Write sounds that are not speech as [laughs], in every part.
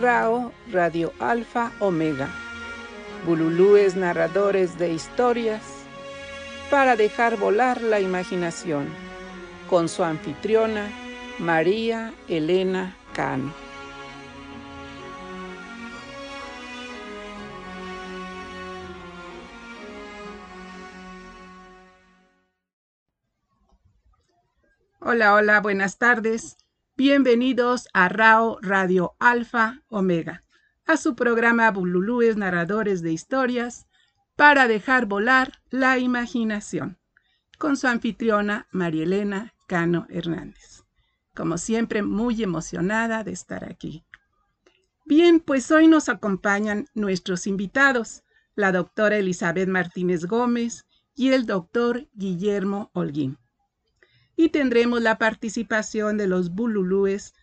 RAO Radio Alfa Omega. Bululúes narradores de historias para dejar volar la imaginación. Con su anfitriona, María Elena Cano. Hola, hola, buenas tardes. Bienvenidos a RAO Radio Alfa Omega, a su programa Bululúes Narradores de Historias para dejar volar la imaginación, con su anfitriona Marielena Cano Hernández. Como siempre, muy emocionada de estar aquí. Bien, pues hoy nos acompañan nuestros invitados, la doctora Elizabeth Martínez Gómez y el doctor Guillermo Holguín y tendremos la participación de los bululúes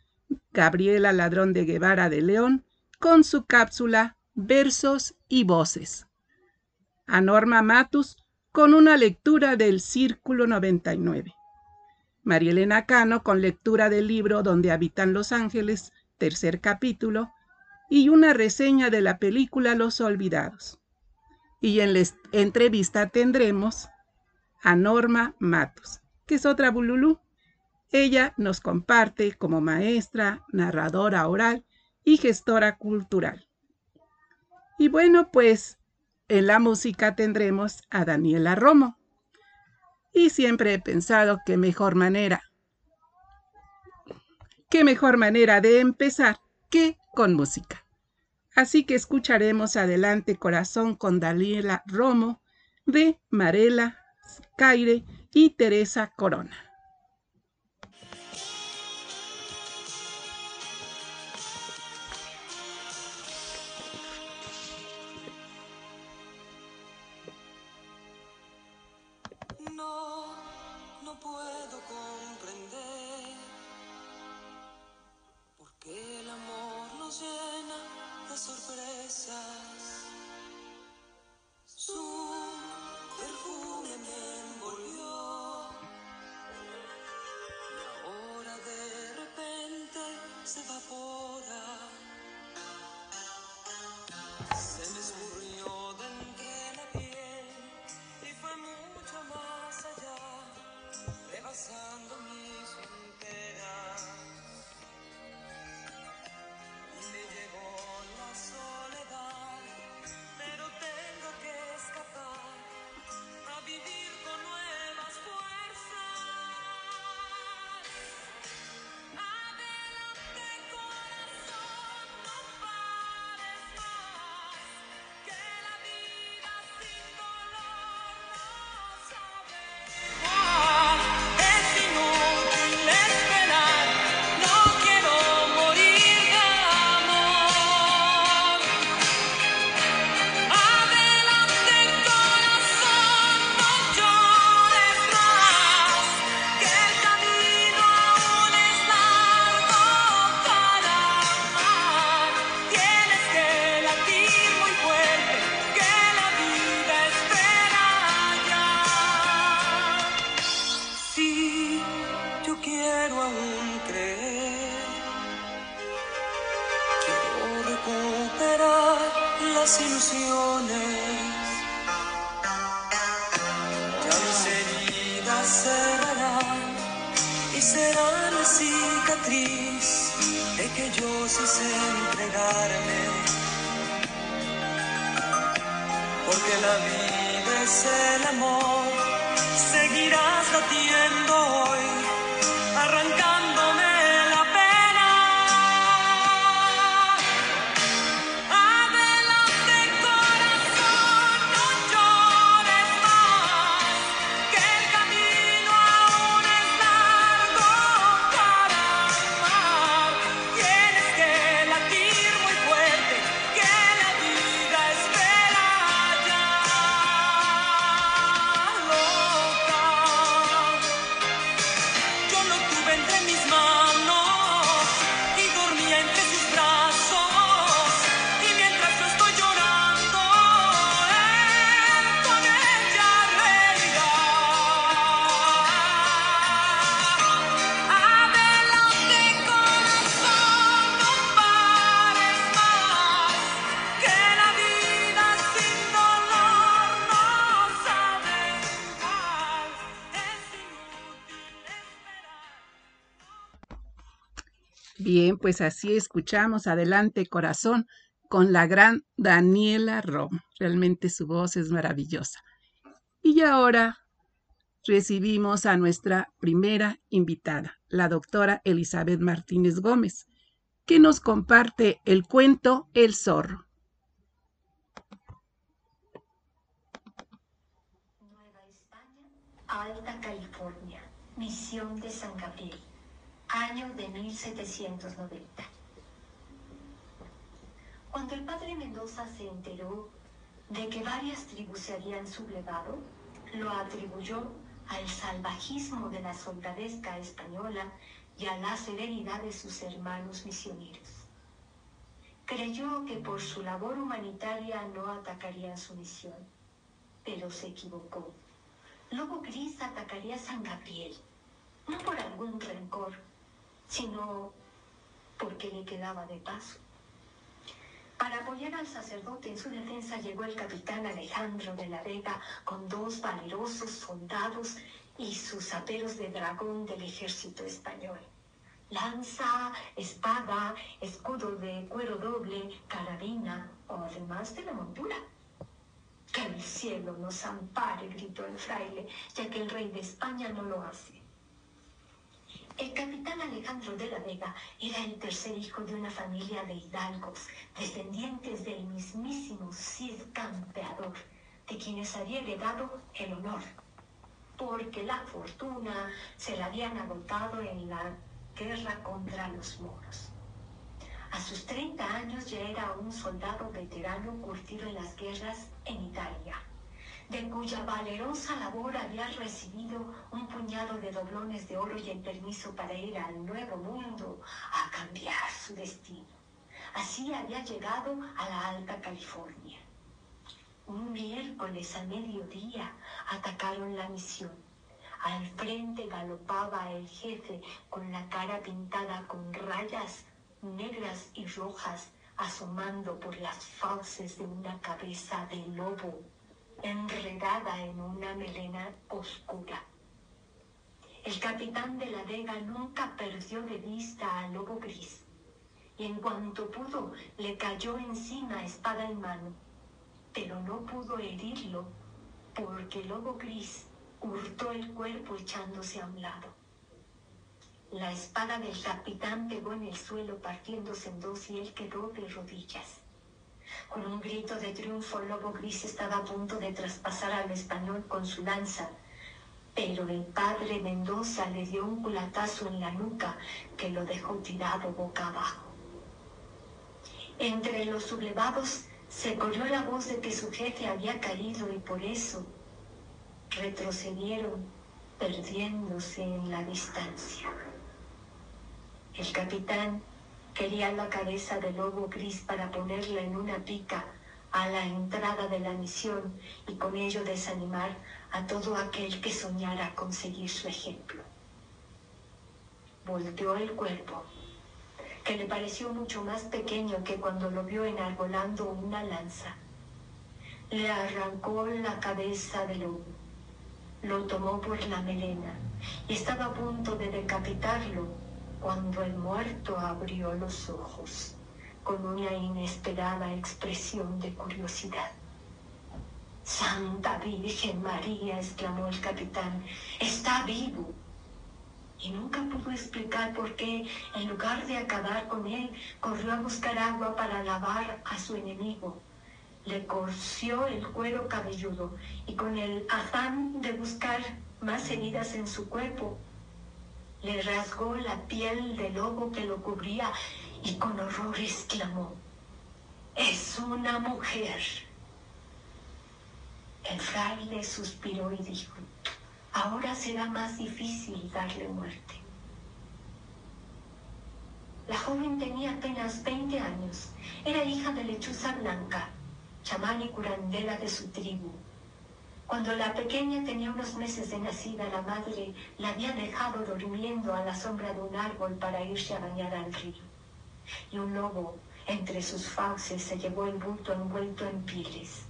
Gabriela Ladrón de Guevara de León con su cápsula Versos y Voces. A Norma Matus con una lectura del Círculo 99. María Elena Cano con lectura del libro Donde habitan los ángeles, tercer capítulo, y una reseña de la película Los Olvidados. Y en la entrevista tendremos a Norma Matus que es otra Bululú. Ella nos comparte como maestra, narradora oral y gestora cultural. Y bueno, pues en la música tendremos a Daniela Romo. Y siempre he pensado que mejor manera, qué mejor manera de empezar que con música. Así que escucharemos adelante Corazón con Daniela Romo de Marela Caire y Teresa Corona. Pues así escuchamos Adelante Corazón con la gran Daniela Rom. Realmente su voz es maravillosa. Y ahora recibimos a nuestra primera invitada, la doctora Elizabeth Martínez Gómez, que nos comparte el cuento El zorro. Nueva España, Alta California, Misión de San Gabriel año de 1790. Cuando el padre Mendoza se enteró de que varias tribus se habían sublevado, lo atribuyó al salvajismo de la soldadesca española y a la severidad de sus hermanos misioneros. Creyó que por su labor humanitaria no atacarían su misión, pero se equivocó. Lobo Gris atacaría a San Gabriel, no por algún rencor, sino porque le quedaba de paso. Para apoyar al sacerdote en su defensa llegó el capitán Alejandro de la Vega con dos valerosos soldados y sus aperos de dragón del ejército español. Lanza, espada, escudo de cuero doble, carabina o además de la montura. Que el cielo nos ampare, gritó el fraile, ya que el rey de España no lo hace. El capitán Alejandro de la Vega era el tercer hijo de una familia de hidalgos, descendientes del mismísimo Cid Campeador, de quienes había heredado el honor, porque la fortuna se la habían agotado en la guerra contra los moros. A sus 30 años ya era un soldado veterano curtido en las guerras en Italia de cuya valerosa labor había recibido un puñado de doblones de oro y el permiso para ir al nuevo mundo a cambiar su destino. Así había llegado a la Alta California. Un miércoles a mediodía atacaron la misión. Al frente galopaba el jefe con la cara pintada con rayas negras y rojas asomando por las fauces de una cabeza de lobo enredada en una melena oscura. El capitán de la Vega nunca perdió de vista al lobo gris y en cuanto pudo le cayó encima espada en mano, pero no pudo herirlo porque el lobo gris hurtó el cuerpo echándose a un lado. La espada del capitán pegó en el suelo partiéndose en dos y él quedó de rodillas. Con un grito de triunfo, Lobo Gris estaba a punto de traspasar al español con su lanza, pero el padre Mendoza le dio un culatazo en la nuca que lo dejó tirado boca abajo. Entre los sublevados se corrió la voz de que su jefe había caído y por eso retrocedieron perdiéndose en la distancia. El capitán Quería la cabeza del lobo gris para ponerla en una pica a la entrada de la misión y con ello desanimar a todo aquel que soñara conseguir su ejemplo. Volteó el cuerpo, que le pareció mucho más pequeño que cuando lo vio enarbolando una lanza. Le arrancó la cabeza del lobo, lo tomó por la melena y estaba a punto de decapitarlo cuando el muerto abrió los ojos con una inesperada expresión de curiosidad. Santa Virgen María, exclamó el capitán, está vivo. Y nunca pudo explicar por qué, en lugar de acabar con él, corrió a buscar agua para lavar a su enemigo. Le corció el cuero cabelludo y con el afán de buscar más heridas en su cuerpo, le rasgó la piel de lobo que lo cubría y con horror exclamó, es una mujer. El fraile suspiró y dijo, ahora será más difícil darle muerte. La joven tenía apenas 20 años, era hija de lechuza blanca, chamán y curandera de su tribu cuando la pequeña tenía unos meses de nacida, la madre la había dejado durmiendo a la sombra de un árbol para irse a bañar al río. Y un lobo entre sus fauces se llevó el bulto envuelto en pieles.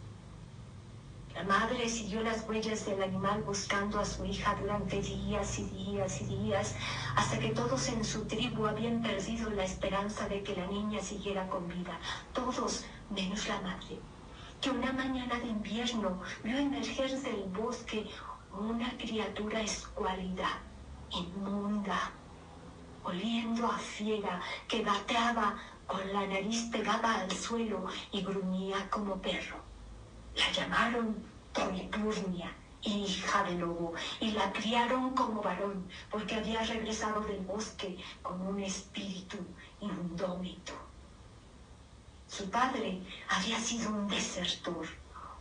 La madre siguió las huellas del animal buscando a su hija durante días y días y días, hasta que todos en su tribu habían perdido la esperanza de que la niña siguiera con vida. Todos menos la madre, que una mañana de invierno vio emerger del bosque una criatura escuálida, inmunda, oliendo a fiera, que gateaba con la nariz pegada al suelo y gruñía como perro. La llamaron Toriturnia, hija de lobo, y la criaron como varón, porque había regresado del bosque con un espíritu indómito. Su padre había sido un desertor,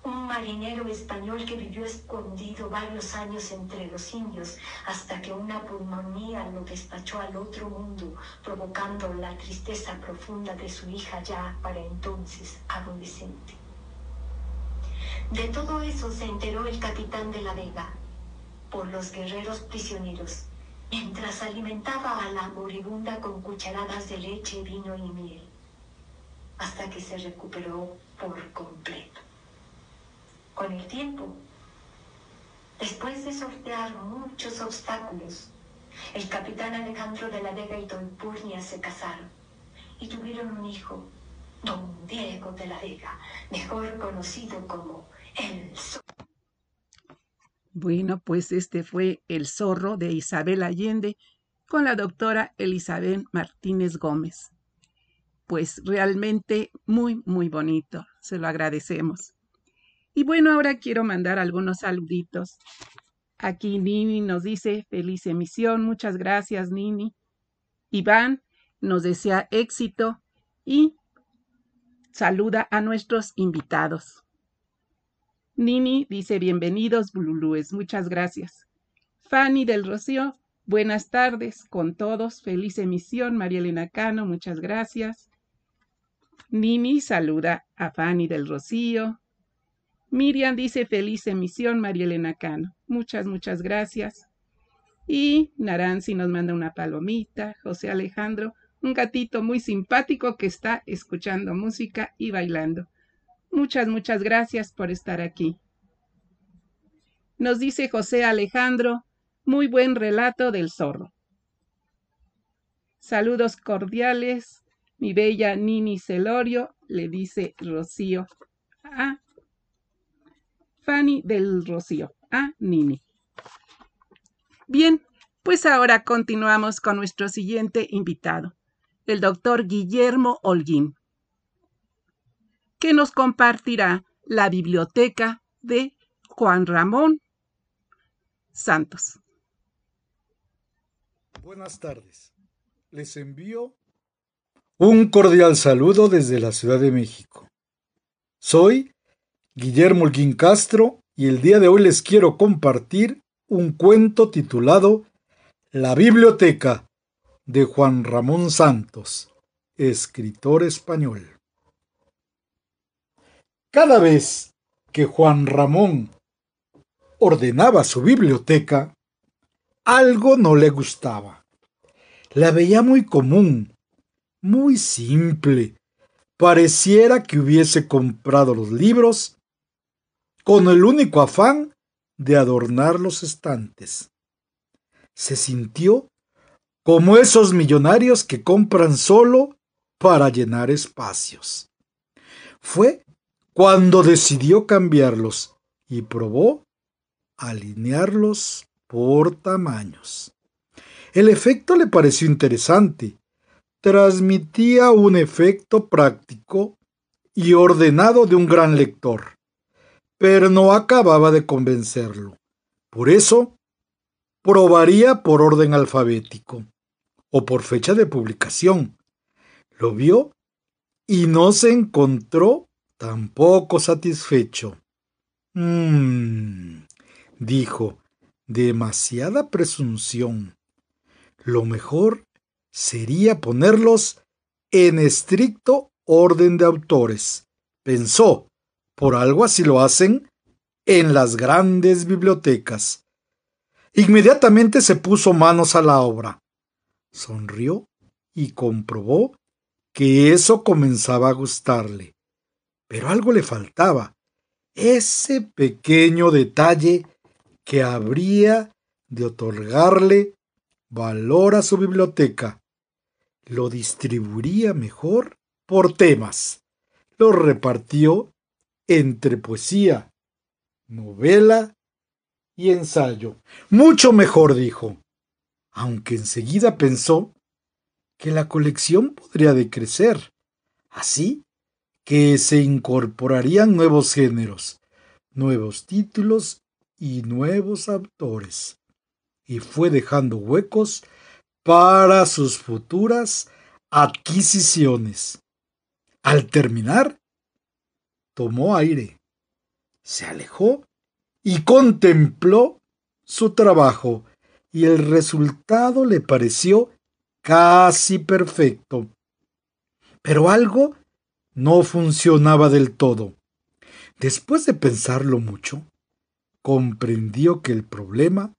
un marinero español que vivió escondido varios años entre los indios hasta que una pulmonía lo despachó al otro mundo, provocando la tristeza profunda de su hija ya para entonces adolescente. De todo eso se enteró el capitán de la Vega por los guerreros prisioneros, mientras alimentaba a la moribunda con cucharadas de leche, vino y miel, hasta que se recuperó por completo. Con el tiempo, después de sortear muchos obstáculos, el capitán Alejandro de la Vega y Don Purnia se casaron y tuvieron un hijo, Don Diego de la Vega, mejor conocido como el Zorro. Bueno, pues este fue El Zorro de Isabel Allende con la doctora Elizabeth Martínez Gómez. Pues realmente muy, muy bonito. Se lo agradecemos. Y bueno, ahora quiero mandar algunos saluditos. Aquí Nini nos dice feliz emisión. Muchas gracias, Nini. Iván nos desea éxito y saluda a nuestros invitados. Nini dice bienvenidos, Bululúes. Muchas gracias. Fanny del Rocío, buenas tardes con todos. Feliz emisión, María Elena Cano. Muchas gracias. Nini saluda a Fanny del Rocío. Miriam dice feliz emisión, María Elena Cano. Muchas, muchas gracias. Y Naranzi nos manda una palomita. José Alejandro, un gatito muy simpático que está escuchando música y bailando. Muchas, muchas gracias por estar aquí. Nos dice José Alejandro, muy buen relato del zorro. Saludos cordiales, mi bella Nini Celorio, le dice Rocío. Ah, Fanny del Rocío. Ah, Nini. Bien, pues ahora continuamos con nuestro siguiente invitado, el doctor Guillermo Holguín, que nos compartirá la biblioteca de Juan Ramón Santos. Buenas tardes. Les envío un cordial saludo desde la Ciudad de México. Soy Guillermo Holguín Castro y el día de hoy les quiero compartir un cuento titulado La Biblioteca de Juan Ramón Santos, escritor español. Cada vez que Juan Ramón ordenaba su biblioteca, algo no le gustaba. La veía muy común, muy simple. Pareciera que hubiese comprado los libros con el único afán de adornar los estantes. Se sintió como esos millonarios que compran solo para llenar espacios. Fue cuando decidió cambiarlos y probó alinearlos por tamaños. El efecto le pareció interesante. Transmitía un efecto práctico y ordenado de un gran lector pero no acababa de convencerlo. Por eso, probaría por orden alfabético o por fecha de publicación. Lo vio y no se encontró tampoco satisfecho. Mmm, dijo, demasiada presunción. Lo mejor sería ponerlos en estricto orden de autores, pensó, por algo así lo hacen en las grandes bibliotecas. Inmediatamente se puso manos a la obra. Sonrió y comprobó que eso comenzaba a gustarle. Pero algo le faltaba. ese pequeño detalle que habría de otorgarle valor a su biblioteca. Lo distribuiría mejor por temas. Lo repartió entre poesía, novela y ensayo. Mucho mejor, dijo, aunque enseguida pensó que la colección podría decrecer. Así que se incorporarían nuevos géneros, nuevos títulos y nuevos autores, y fue dejando huecos para sus futuras adquisiciones. Al terminar, tomó aire, se alejó y contempló su trabajo, y el resultado le pareció casi perfecto. Pero algo no funcionaba del todo. Después de pensarlo mucho, comprendió que el problema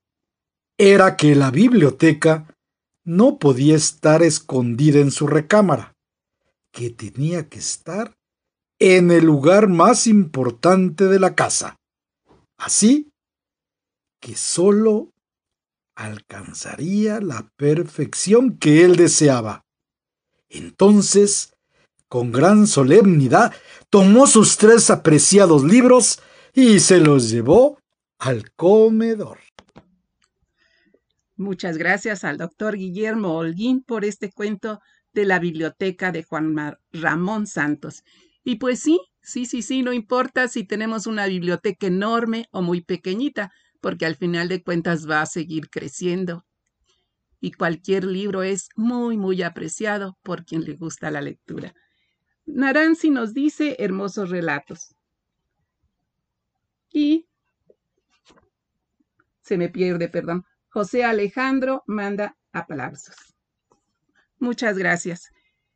era que la biblioteca no podía estar escondida en su recámara, que tenía que estar en el lugar más importante de la casa. Así que sólo alcanzaría la perfección que él deseaba. Entonces con gran solemnidad, tomó sus tres apreciados libros y se los llevó al comedor. Muchas gracias al doctor Guillermo Holguín por este cuento de la biblioteca de Juan Ramón Santos. Y pues sí, sí, sí, sí, no importa si tenemos una biblioteca enorme o muy pequeñita, porque al final de cuentas va a seguir creciendo. Y cualquier libro es muy, muy apreciado por quien le gusta la lectura. Naranzi nos dice hermosos relatos. Y se me pierde, perdón. José Alejandro manda aplausos. Muchas gracias.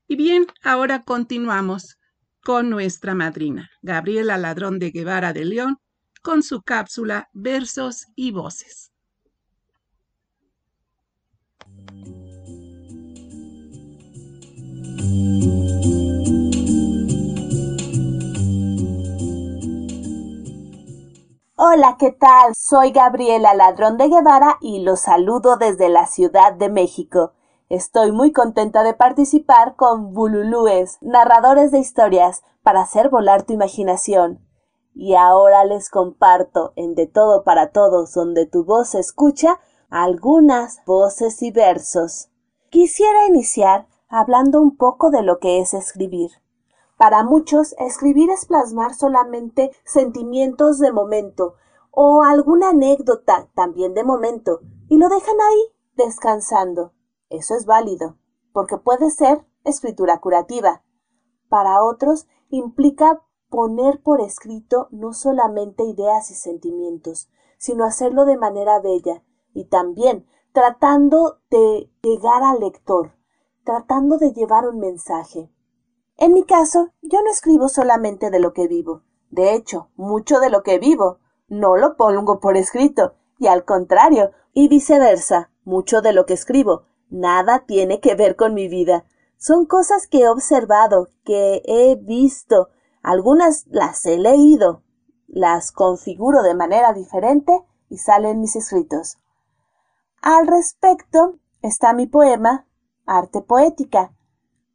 Y bien, ahora continuamos con nuestra madrina, Gabriela Ladrón de Guevara de León, con su cápsula Versos y Voces. Hola, ¿qué tal? Soy Gabriela Ladrón de Guevara y los saludo desde la Ciudad de México. Estoy muy contenta de participar con Bululúes, narradores de historias, para hacer volar tu imaginación. Y ahora les comparto en De Todo para Todos, donde tu voz se escucha, algunas voces y versos. Quisiera iniciar hablando un poco de lo que es escribir. Para muchos, escribir es plasmar solamente sentimientos de momento o alguna anécdota también de momento y lo dejan ahí descansando. Eso es válido, porque puede ser escritura curativa. Para otros implica poner por escrito no solamente ideas y sentimientos, sino hacerlo de manera bella y también tratando de llegar al lector, tratando de llevar un mensaje. En mi caso, yo no escribo solamente de lo que vivo. De hecho, mucho de lo que vivo no lo pongo por escrito, y al contrario, y viceversa, mucho de lo que escribo nada tiene que ver con mi vida. Son cosas que he observado, que he visto, algunas las he leído, las configuro de manera diferente y salen mis escritos. Al respecto está mi poema Arte Poética,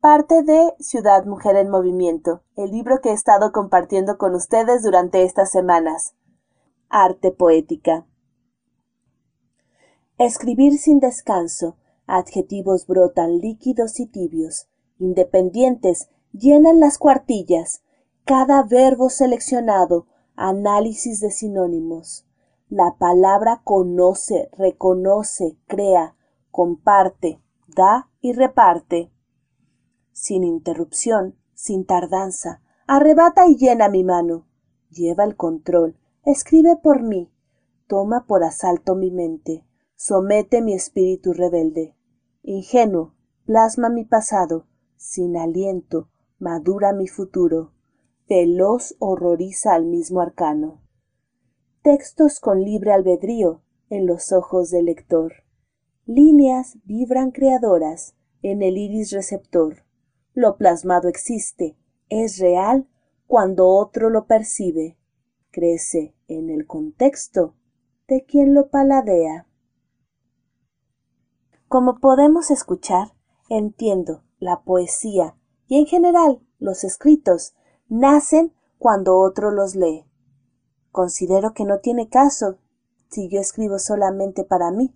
parte de Ciudad Mujer en Movimiento, el libro que he estado compartiendo con ustedes durante estas semanas. Arte poética. Escribir sin descanso. Adjetivos brotan líquidos y tibios, independientes, llenan las cuartillas. Cada verbo seleccionado, análisis de sinónimos. La palabra conoce, reconoce, crea, comparte, da y reparte sin interrupción, sin tardanza, arrebata y llena mi mano, lleva el control, escribe por mí, toma por asalto mi mente, somete mi espíritu rebelde. Ingenuo, plasma mi pasado, sin aliento, madura mi futuro, veloz horroriza al mismo arcano. Textos con libre albedrío en los ojos del lector. Líneas vibran creadoras en el iris receptor. Lo plasmado existe, es real cuando otro lo percibe. crece en el contexto de quien lo paladea. Como podemos escuchar, entiendo, la poesía y en general los escritos nacen cuando otro los lee. Considero que no tiene caso si yo escribo solamente para mí,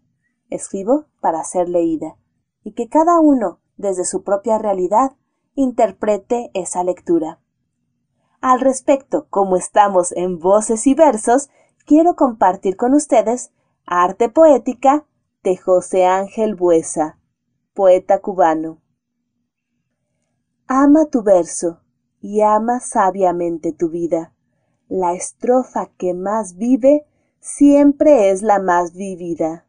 escribo para ser leída, y que cada uno, desde su propia realidad, interprete esa lectura. Al respecto, como estamos en voces y versos, quiero compartir con ustedes Arte Poética de José Ángel Buesa, poeta cubano. Ama tu verso y ama sabiamente tu vida. La estrofa que más vive siempre es la más vivida.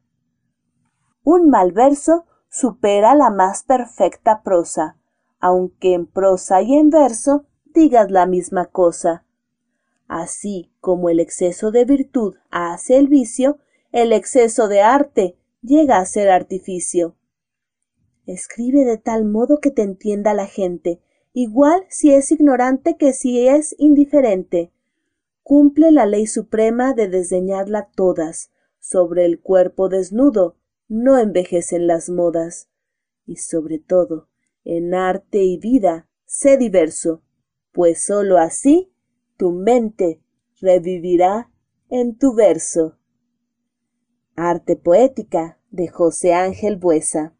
Un mal verso supera la más perfecta prosa, aunque en prosa y en verso digas la misma cosa. Así como el exceso de virtud hace el vicio, el exceso de arte llega a ser artificio. Escribe de tal modo que te entienda la gente, igual si es ignorante que si es indiferente. Cumple la ley suprema de desdeñarla todas. Sobre el cuerpo desnudo no envejecen las modas. Y sobre todo, en arte y vida, sé diverso, pues sólo así tu mente revivirá en tu verso. Arte poética de José Ángel Buesa.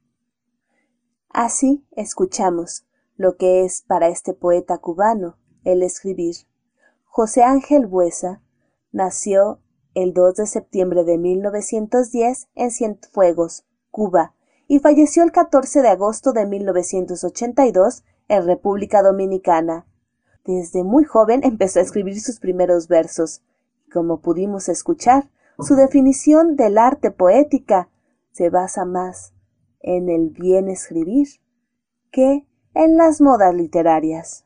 Así escuchamos lo que es para este poeta cubano el escribir. José Ángel Buesa nació el 2 de septiembre de 1910 en Cienfuegos, Cuba, y falleció el 14 de agosto de 1982 en República Dominicana. Desde muy joven empezó a escribir sus primeros versos, como pudimos escuchar, su definición del arte poética se basa más en el bien escribir que en las modas literarias.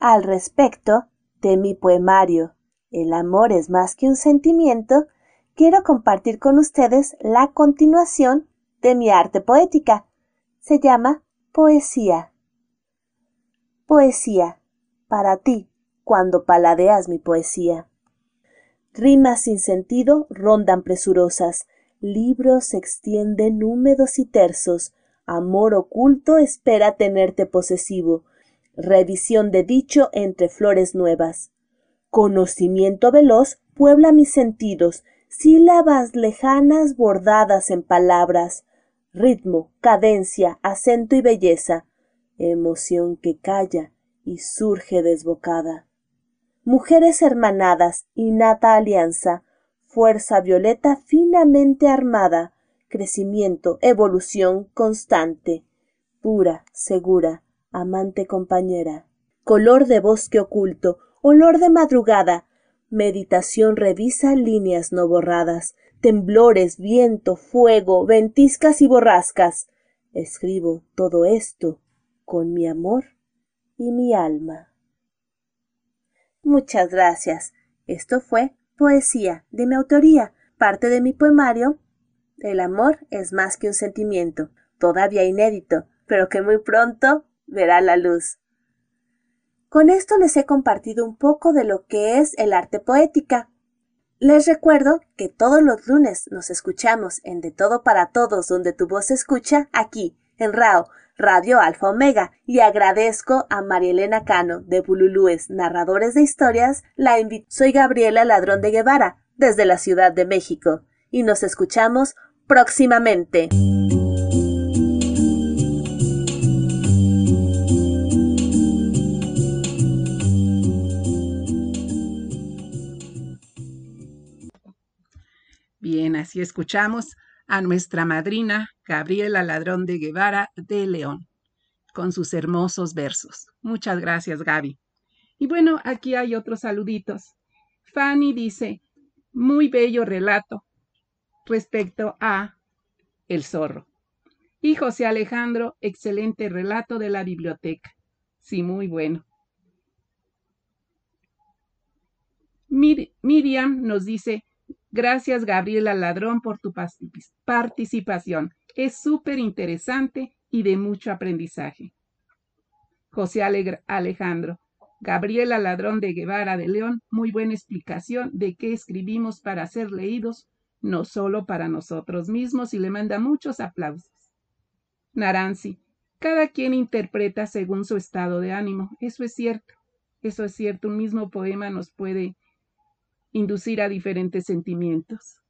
Al respecto de mi poemario El amor es más que un sentimiento, quiero compartir con ustedes la continuación de mi arte poética. Se llama Poesía. Poesía, para ti, cuando paladeas mi poesía. Rimas sin sentido rondan presurosas, libros se extienden húmedos y tersos, amor oculto espera tenerte posesivo, revisión de dicho entre flores nuevas. Conocimiento veloz puebla mis sentidos, sílabas lejanas bordadas en palabras, ritmo, cadencia, acento y belleza, emoción que calla y surge desbocada. Mujeres hermanadas, innata alianza, fuerza violeta finamente armada, crecimiento, evolución constante, pura, segura, amante compañera, color de bosque oculto, olor de madrugada, meditación revisa líneas no borradas, temblores, viento, fuego, ventiscas y borrascas. Escribo todo esto con mi amor y mi alma. Muchas gracias. Esto fue Poesía de mi autoría, parte de mi poemario El amor es más que un sentimiento, todavía inédito, pero que muy pronto verá la luz. Con esto les he compartido un poco de lo que es el arte poética. Les recuerdo que todos los lunes nos escuchamos en De Todo para Todos, donde tu voz se escucha, aquí, en RAO, Radio Alfa Omega, y agradezco a Marielena Cano, de Bululúes, Narradores de Historias, la invito. Soy Gabriela Ladrón de Guevara, desde la Ciudad de México, y nos escuchamos próximamente. Bien, así escuchamos a nuestra madrina Gabriela Ladrón de Guevara de León, con sus hermosos versos. Muchas gracias, Gaby. Y bueno, aquí hay otros saluditos. Fanny dice, muy bello relato respecto a El zorro. Y José Alejandro, excelente relato de la biblioteca. Sí, muy bueno. Miriam nos dice, Gracias, Gabriela Ladrón, por tu participación. Es súper interesante y de mucho aprendizaje. José Alejandro, Gabriela Ladrón de Guevara de León, muy buena explicación de qué escribimos para ser leídos, no solo para nosotros mismos, y le manda muchos aplausos. Naranzi, cada quien interpreta según su estado de ánimo, eso es cierto, eso es cierto, un mismo poema nos puede inducir a diferentes sentimientos.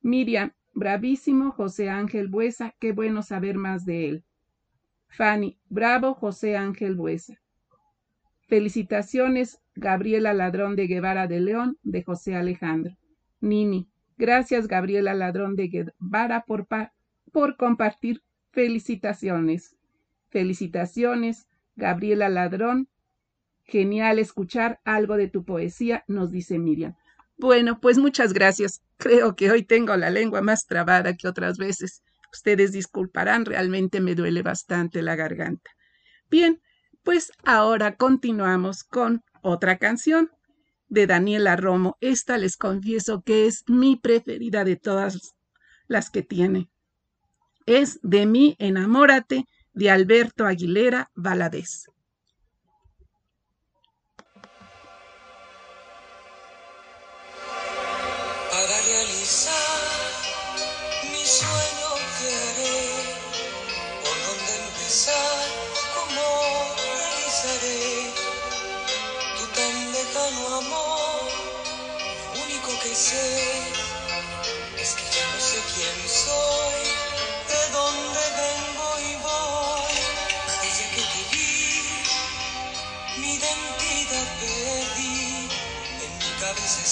Miriam, bravísimo José Ángel Buesa, qué bueno saber más de él. Fanny, bravo José Ángel Buesa. Felicitaciones, Gabriela Ladrón de Guevara de León, de José Alejandro. Nini, gracias Gabriela Ladrón de Guevara por, por compartir. Felicitaciones. Felicitaciones, Gabriela Ladrón. Genial escuchar algo de tu poesía, nos dice Miriam. Bueno, pues muchas gracias. Creo que hoy tengo la lengua más trabada que otras veces. Ustedes disculparán, realmente me duele bastante la garganta. Bien, pues ahora continuamos con otra canción de Daniela Romo. Esta les confieso que es mi preferida de todas las que tiene. Es De mí enamórate de Alberto Aguilera Valadez.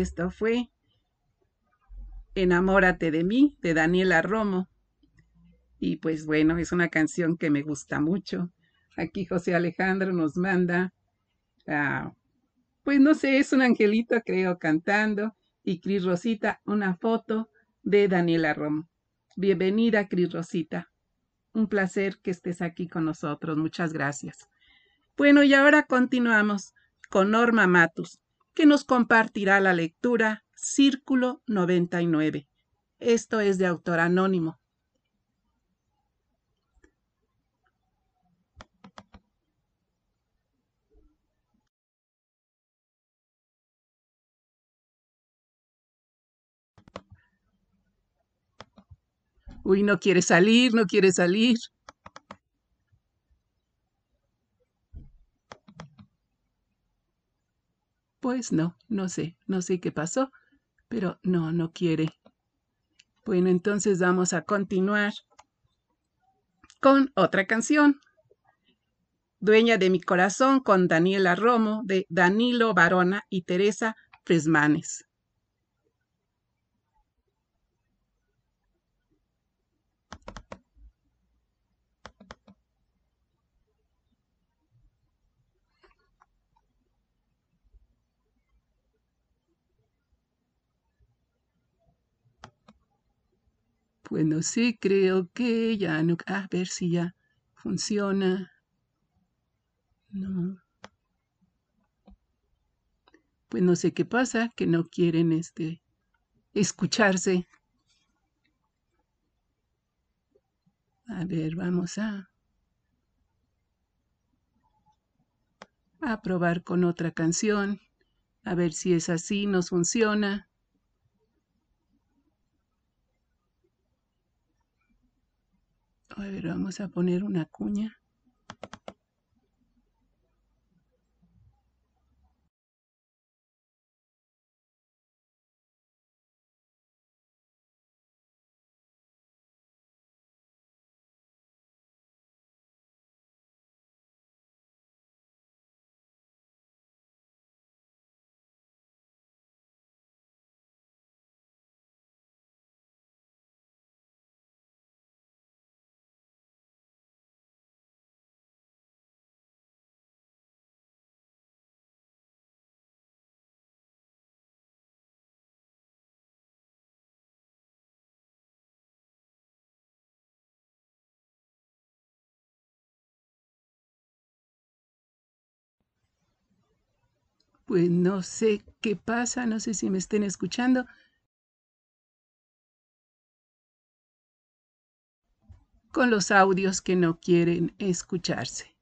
esto fue Enamórate de mí, de Daniela Romo. Y pues bueno, es una canción que me gusta mucho. Aquí José Alejandro nos manda, pues no sé, es un angelito creo cantando. Y Cris Rosita, una foto de Daniela Romo. Bienvenida, Cris Rosita. Un placer que estés aquí con nosotros. Muchas gracias. Bueno, y ahora continuamos con Norma Matus, que nos compartirá la lectura Círculo 99. Esto es de autor anónimo. Uy, no quiere salir, no quiere salir. Pues no, no sé, no sé qué pasó, pero no, no quiere. Bueno, entonces vamos a continuar con otra canción. Dueña de mi corazón con Daniela Romo de Danilo Barona y Teresa Fresmanes. Pues no sé, creo que ya no. A ver si ya funciona. No. Pues no sé qué pasa, que no quieren este escucharse. A ver, vamos a, a probar con otra canción. A ver si es así, nos funciona. A ver, vamos a poner una cuña. Pues no sé qué pasa, no sé si me estén escuchando. Con los audios que no quieren escucharse.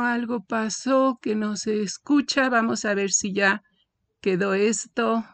Algo pasó que no se escucha. Vamos a ver si ya quedó esto.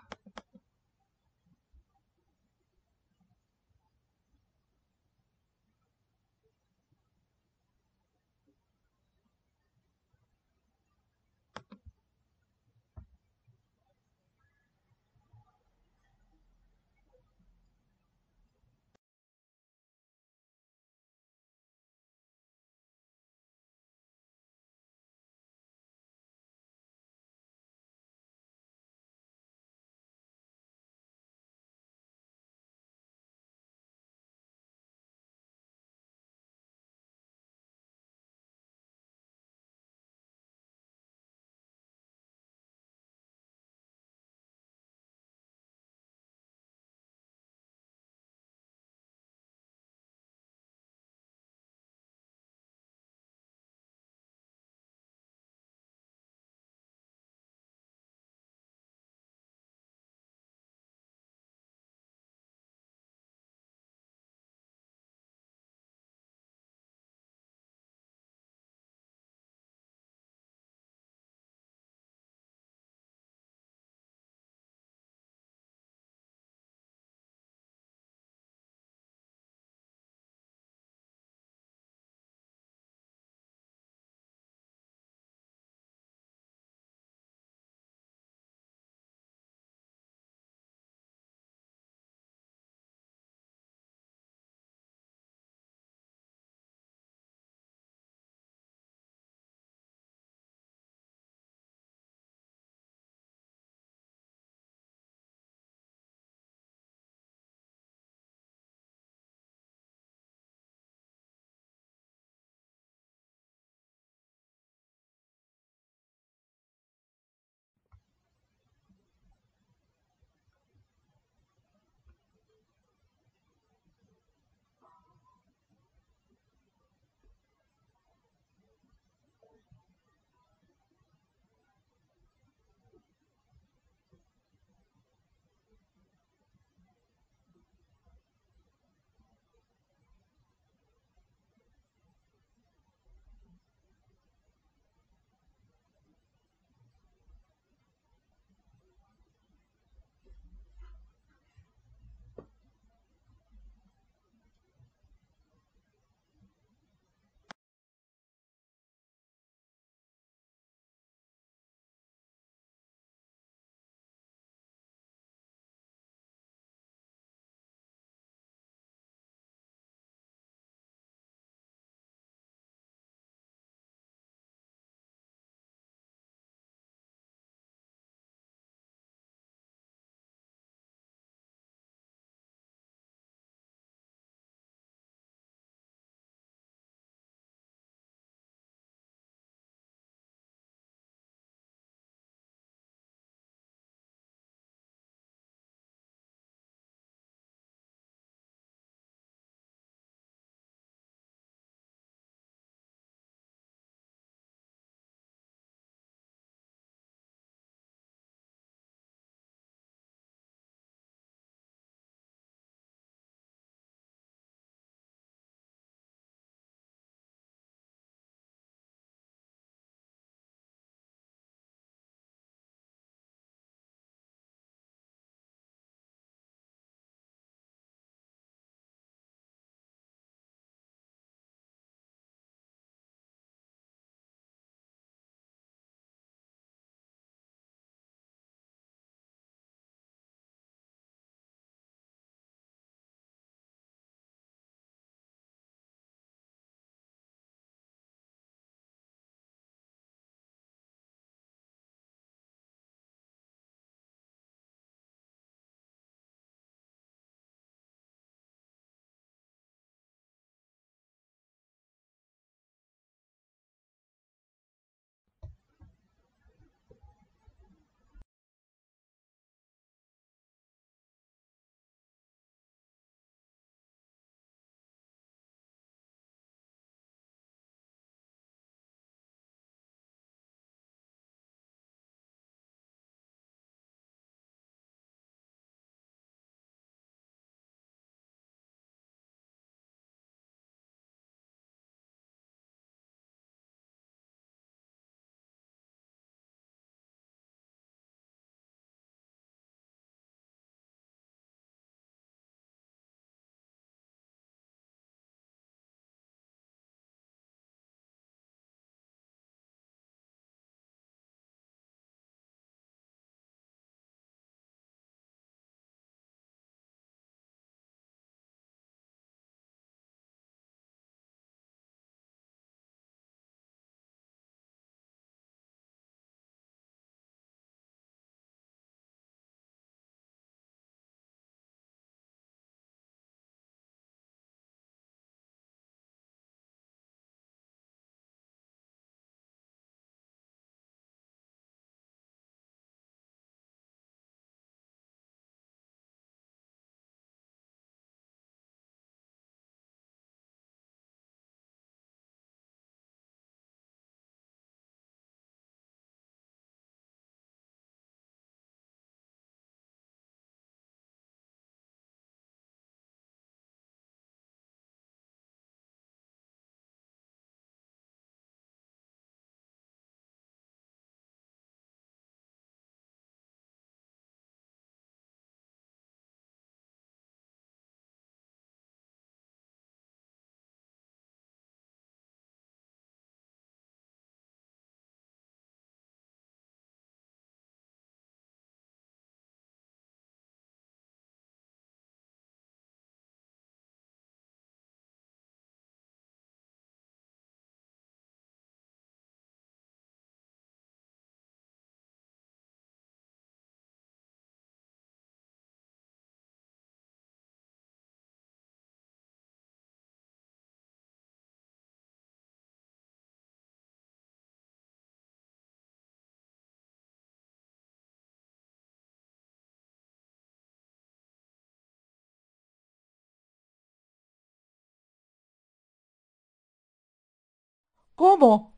¿Cómo?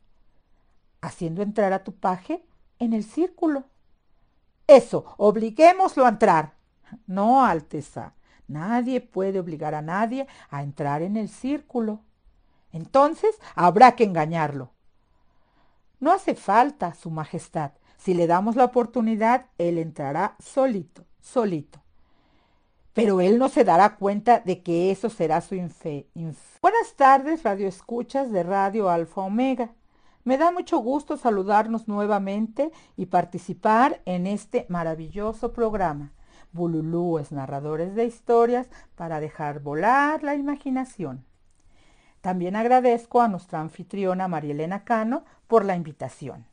Haciendo entrar a tu paje en el círculo. Eso, obliguémoslo a entrar. No, Alteza, nadie puede obligar a nadie a entrar en el círculo. Entonces habrá que engañarlo. No hace falta, Su Majestad. Si le damos la oportunidad, él entrará solito, solito. Pero él no se dará cuenta de que eso será su infe. Buenas tardes, Radio Escuchas de Radio Alfa Omega. Me da mucho gusto saludarnos nuevamente y participar en este maravilloso programa. Bululúes, narradores de historias para dejar volar la imaginación. También agradezco a nuestra anfitriona Marielena Cano por la invitación.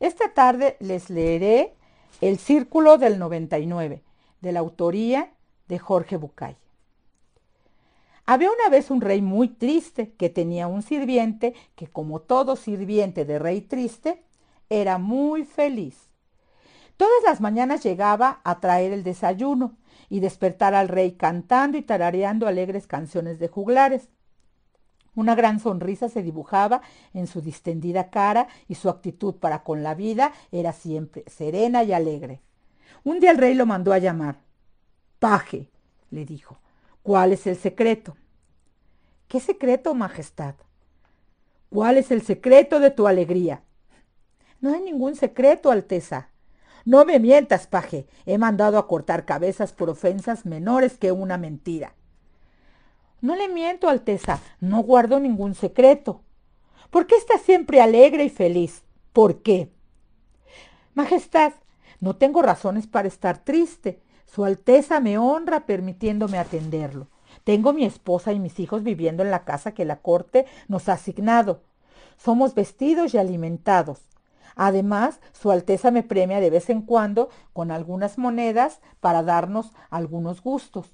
Esta tarde les leeré El Círculo del 99, de la autoría de Jorge Bucay. Había una vez un rey muy triste que tenía un sirviente que, como todo sirviente de rey triste, era muy feliz. Todas las mañanas llegaba a traer el desayuno y despertar al rey cantando y tarareando alegres canciones de juglares. Una gran sonrisa se dibujaba en su distendida cara y su actitud para con la vida era siempre serena y alegre. Un día el rey lo mandó a llamar. Paje, le dijo, ¿cuál es el secreto? ¿Qué secreto, Majestad? ¿Cuál es el secreto de tu alegría? No hay ningún secreto, Alteza. No me mientas, paje. He mandado a cortar cabezas por ofensas menores que una mentira. No le miento, Alteza, no guardo ningún secreto. ¿Por qué está siempre alegre y feliz? ¿Por qué? Majestad, no tengo razones para estar triste. Su Alteza me honra permitiéndome atenderlo. Tengo mi esposa y mis hijos viviendo en la casa que la corte nos ha asignado. Somos vestidos y alimentados. Además, Su Alteza me premia de vez en cuando con algunas monedas para darnos algunos gustos.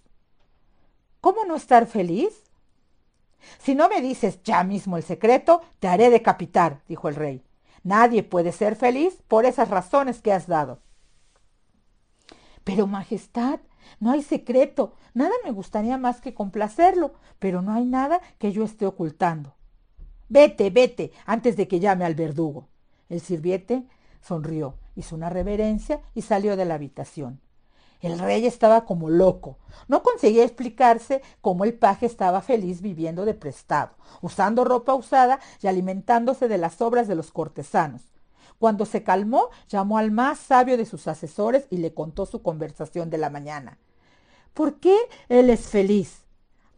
¿Cómo no estar feliz? Si no me dices ya mismo el secreto, te haré decapitar, dijo el rey. Nadie puede ser feliz por esas razones que has dado. Pero, Majestad, no hay secreto. Nada me gustaría más que complacerlo, pero no hay nada que yo esté ocultando. Vete, vete, antes de que llame al verdugo. El sirviente sonrió, hizo una reverencia y salió de la habitación. El rey estaba como loco. No conseguía explicarse cómo el paje estaba feliz viviendo de prestado, usando ropa usada y alimentándose de las obras de los cortesanos. Cuando se calmó, llamó al más sabio de sus asesores y le contó su conversación de la mañana. ¿Por qué él es feliz?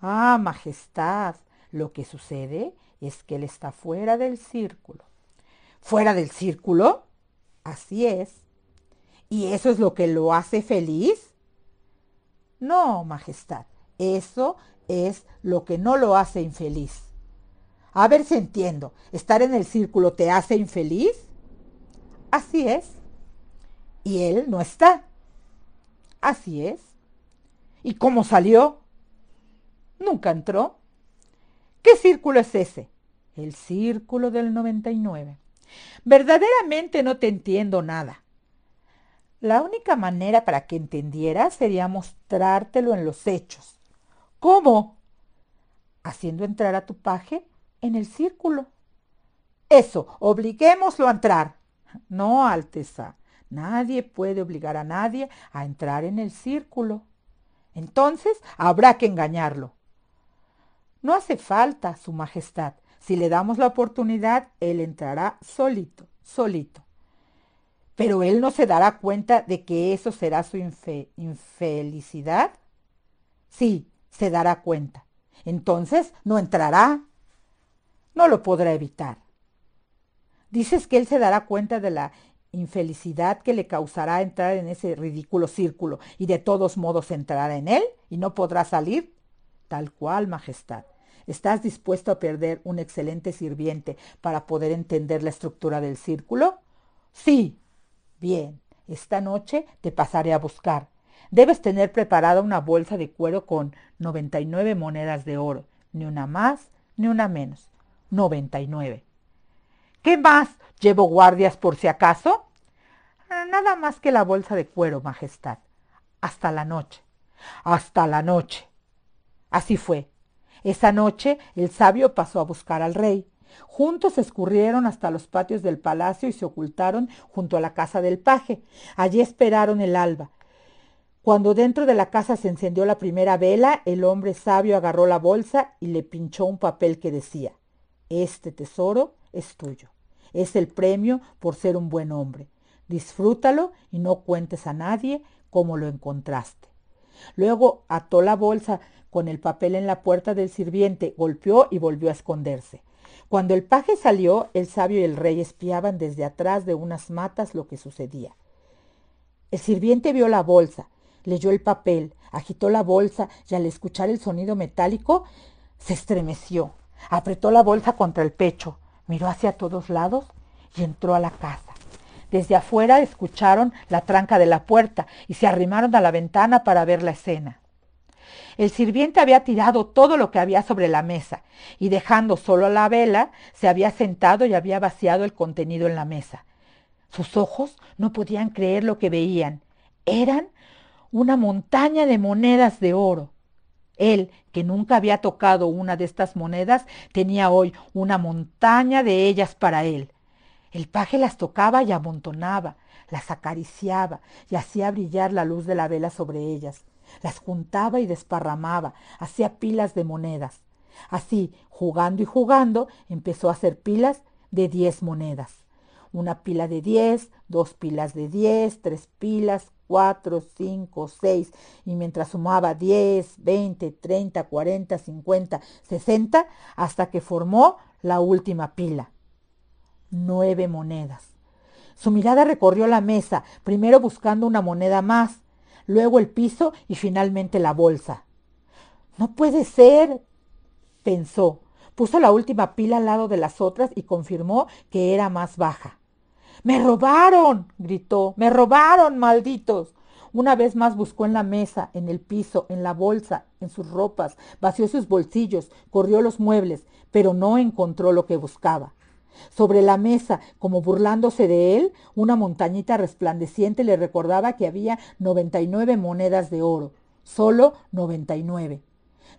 Ah, Majestad, lo que sucede es que él está fuera del círculo. ¿Fuera del círculo? Así es. ¿Y eso es lo que lo hace feliz? No, Majestad, eso es lo que no lo hace infeliz. A ver si entiendo, ¿estar en el círculo te hace infeliz? Así es. Y él no está. Así es. ¿Y cómo salió? Nunca entró. ¿Qué círculo es ese? El círculo del 99. Verdaderamente no te entiendo nada. La única manera para que entendieras sería mostrártelo en los hechos. ¿Cómo? Haciendo entrar a tu paje en el círculo. Eso, obliguémoslo a entrar. No, Alteza, nadie puede obligar a nadie a entrar en el círculo. Entonces habrá que engañarlo. No hace falta, Su Majestad. Si le damos la oportunidad, él entrará solito, solito pero él no se dará cuenta de que eso será su infelicidad. Sí, se dará cuenta. Entonces no entrará. No lo podrá evitar. Dices que él se dará cuenta de la infelicidad que le causará entrar en ese ridículo círculo y de todos modos entrará en él y no podrá salir. Tal cual, Majestad. ¿Estás dispuesto a perder un excelente sirviente para poder entender la estructura del círculo? Sí, Bien, esta noche te pasaré a buscar. Debes tener preparada una bolsa de cuero con 99 monedas de oro, ni una más ni una menos. 99. ¿Qué más? ¿Llevo guardias por si acaso? Nada más que la bolsa de cuero, Majestad. Hasta la noche. Hasta la noche. Así fue. Esa noche el sabio pasó a buscar al rey. Juntos escurrieron hasta los patios del palacio y se ocultaron junto a la casa del paje. Allí esperaron el alba. Cuando dentro de la casa se encendió la primera vela, el hombre sabio agarró la bolsa y le pinchó un papel que decía, Este tesoro es tuyo. Es el premio por ser un buen hombre. Disfrútalo y no cuentes a nadie cómo lo encontraste. Luego ató la bolsa con el papel en la puerta del sirviente, golpeó y volvió a esconderse. Cuando el paje salió, el sabio y el rey espiaban desde atrás de unas matas lo que sucedía. El sirviente vio la bolsa, leyó el papel, agitó la bolsa y al escuchar el sonido metálico se estremeció. Apretó la bolsa contra el pecho, miró hacia todos lados y entró a la casa. Desde afuera escucharon la tranca de la puerta y se arrimaron a la ventana para ver la escena. El sirviente había tirado todo lo que había sobre la mesa y dejando solo la vela, se había sentado y había vaciado el contenido en la mesa. Sus ojos no podían creer lo que veían. Eran una montaña de monedas de oro. Él, que nunca había tocado una de estas monedas, tenía hoy una montaña de ellas para él. El paje las tocaba y amontonaba, las acariciaba y hacía brillar la luz de la vela sobre ellas. Las juntaba y desparramaba, hacía pilas de monedas. Así, jugando y jugando, empezó a hacer pilas de diez monedas. Una pila de diez, dos pilas de diez, tres pilas, cuatro, cinco, seis, y mientras sumaba diez, veinte, treinta, cuarenta, cincuenta, sesenta, hasta que formó la última pila nueve monedas. Su mirada recorrió la mesa, primero buscando una moneda más, luego el piso y finalmente la bolsa. No puede ser, pensó. Puso la última pila al lado de las otras y confirmó que era más baja. ¡Me robaron! gritó. ¡Me robaron, malditos! Una vez más buscó en la mesa, en el piso, en la bolsa, en sus ropas, vació sus bolsillos, corrió los muebles, pero no encontró lo que buscaba. Sobre la mesa, como burlándose de él, una montañita resplandeciente le recordaba que había noventa y nueve monedas de oro. Solo noventa y nueve.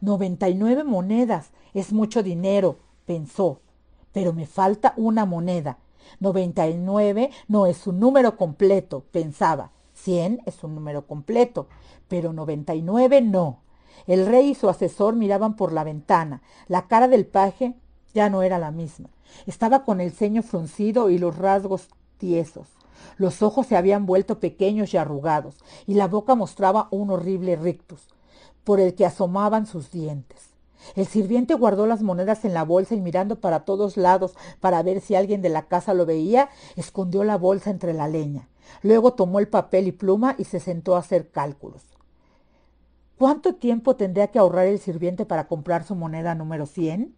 Noventa y nueve monedas. Es mucho dinero, pensó. Pero me falta una moneda. Noventa y nueve no es un número completo, pensaba. Cien es un número completo, pero noventa y nueve no. El rey y su asesor miraban por la ventana. La cara del paje ya no era la misma. Estaba con el ceño fruncido y los rasgos tiesos. Los ojos se habían vuelto pequeños y arrugados, y la boca mostraba un horrible rictus, por el que asomaban sus dientes. El sirviente guardó las monedas en la bolsa y mirando para todos lados para ver si alguien de la casa lo veía, escondió la bolsa entre la leña. Luego tomó el papel y pluma y se sentó a hacer cálculos. ¿Cuánto tiempo tendría que ahorrar el sirviente para comprar su moneda número cien?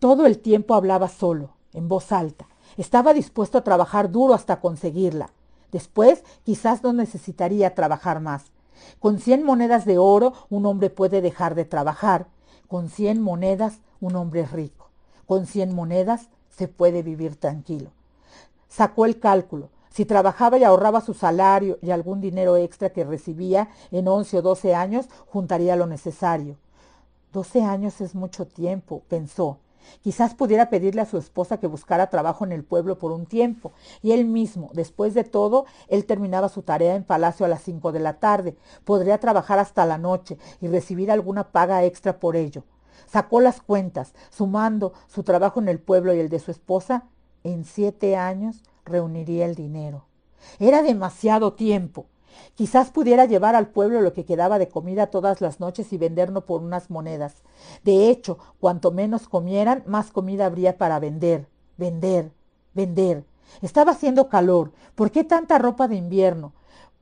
Todo el tiempo hablaba solo, en voz alta. Estaba dispuesto a trabajar duro hasta conseguirla. Después quizás no necesitaría trabajar más. Con cien monedas de oro un hombre puede dejar de trabajar. Con cien monedas un hombre es rico. Con cien monedas se puede vivir tranquilo. Sacó el cálculo. Si trabajaba y ahorraba su salario y algún dinero extra que recibía en once o doce años, juntaría lo necesario. Doce años es mucho tiempo, pensó. Quizás pudiera pedirle a su esposa que buscara trabajo en el pueblo por un tiempo, y él mismo, después de todo, él terminaba su tarea en palacio a las cinco de la tarde, podría trabajar hasta la noche y recibir alguna paga extra por ello. Sacó las cuentas, sumando su trabajo en el pueblo y el de su esposa, en siete años reuniría el dinero. Era demasiado tiempo. Quizás pudiera llevar al pueblo lo que quedaba de comida todas las noches y venderlo por unas monedas. De hecho, cuanto menos comieran, más comida habría para vender, vender, vender. Estaba haciendo calor. ¿Por qué tanta ropa de invierno?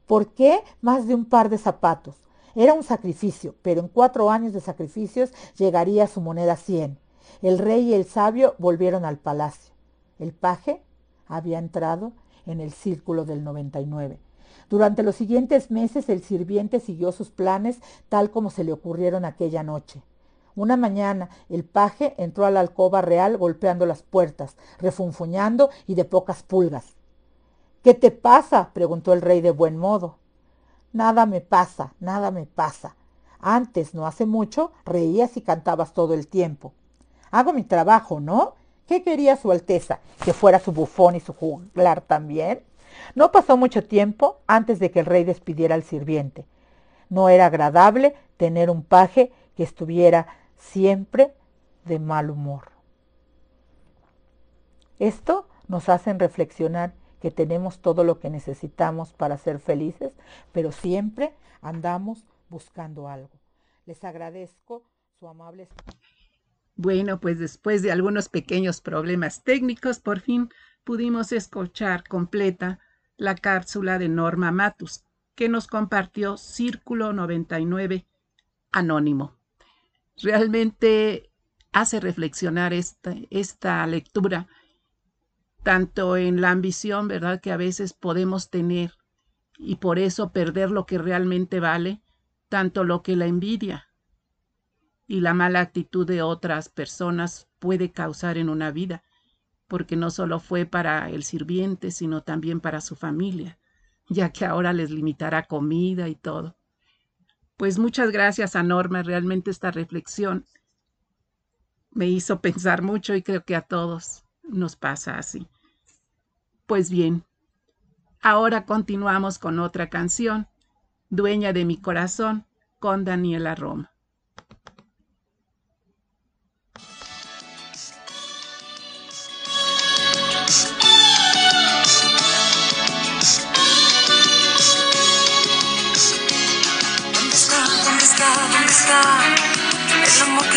¿Por qué más de un par de zapatos? Era un sacrificio, pero en cuatro años de sacrificios llegaría su moneda cien. El rey y el sabio volvieron al palacio. El paje había entrado en el círculo del noventa y nueve. Durante los siguientes meses el sirviente siguió sus planes tal como se le ocurrieron aquella noche. Una mañana el paje entró a la alcoba real golpeando las puertas, refunfuñando y de pocas pulgas. ¿Qué te pasa? preguntó el rey de buen modo. Nada me pasa, nada me pasa. Antes, no hace mucho, reías y cantabas todo el tiempo. Hago mi trabajo, ¿no? ¿Qué quería Su Alteza? ¿Que fuera su bufón y su juglar también? No pasó mucho tiempo antes de que el rey despidiera al sirviente. No era agradable tener un paje que estuviera siempre de mal humor. Esto nos hace reflexionar que tenemos todo lo que necesitamos para ser felices, pero siempre andamos buscando algo. Les agradezco su amable... Bueno, pues después de algunos pequeños problemas técnicos, por fin pudimos escuchar completa la cápsula de Norma Matus, que nos compartió Círculo 99 Anónimo. Realmente hace reflexionar esta, esta lectura, tanto en la ambición, ¿verdad?, que a veces podemos tener y por eso perder lo que realmente vale, tanto lo que la envidia y la mala actitud de otras personas puede causar en una vida, porque no solo fue para el sirviente, sino también para su familia, ya que ahora les limitará comida y todo. Pues muchas gracias a Norma, realmente esta reflexión me hizo pensar mucho y creo que a todos nos pasa así. Pues bien, ahora continuamos con otra canción, Dueña de mi corazón, con Daniela Roma.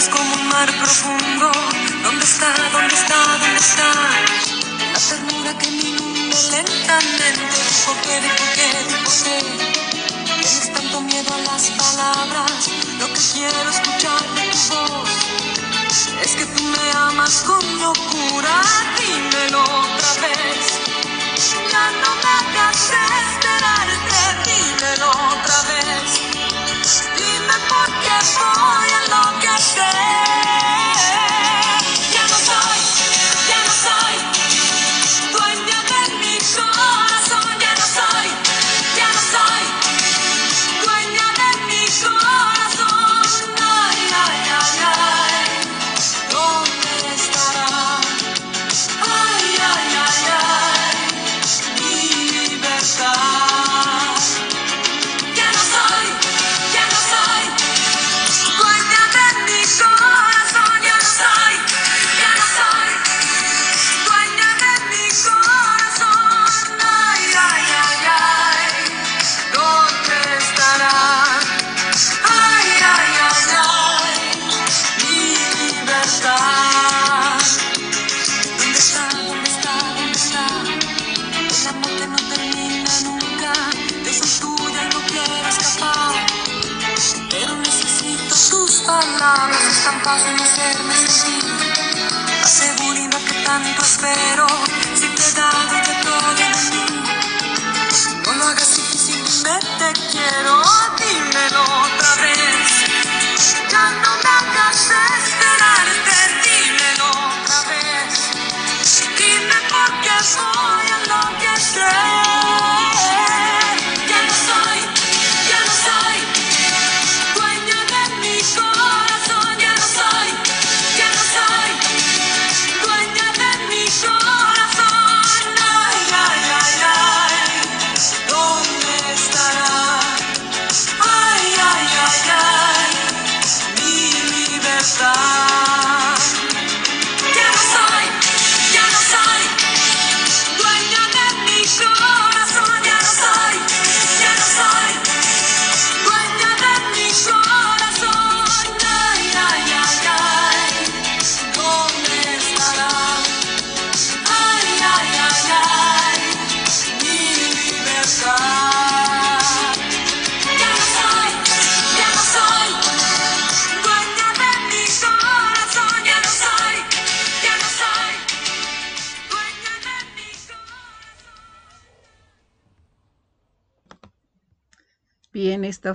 Es como un mar profundo. ¿Dónde está? ¿Dónde está? ¿Dónde está? La ternura que me inunda lentamente. ¿Por qué? ¿Por qué? ¿Por qué? Tienes tanto miedo a las palabras. Lo que quiero escuchar de tu voz es que tú me amas con locura. Dímelo otra vez. Ya no me hagas esperarte. Dímelo otra vez. Dime por qué voy a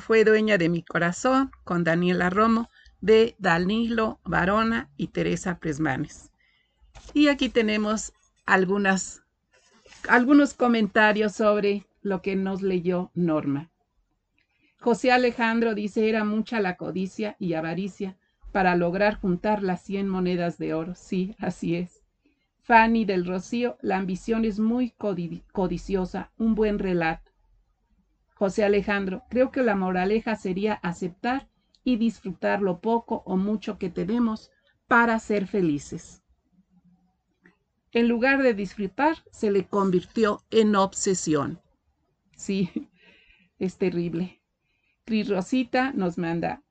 fue Dueña de mi Corazón con Daniela Romo de Danilo Varona y Teresa Presmanes. Y aquí tenemos algunas, algunos comentarios sobre lo que nos leyó Norma. José Alejandro dice, era mucha la codicia y avaricia para lograr juntar las cien monedas de oro. Sí, así es. Fanny del Rocío, la ambición es muy codiciosa, un buen relato. José Alejandro, creo que la moraleja sería aceptar y disfrutar lo poco o mucho que tenemos para ser felices. En lugar de disfrutar, se le convirtió en obsesión. Sí, es terrible. Cris Rosita nos manda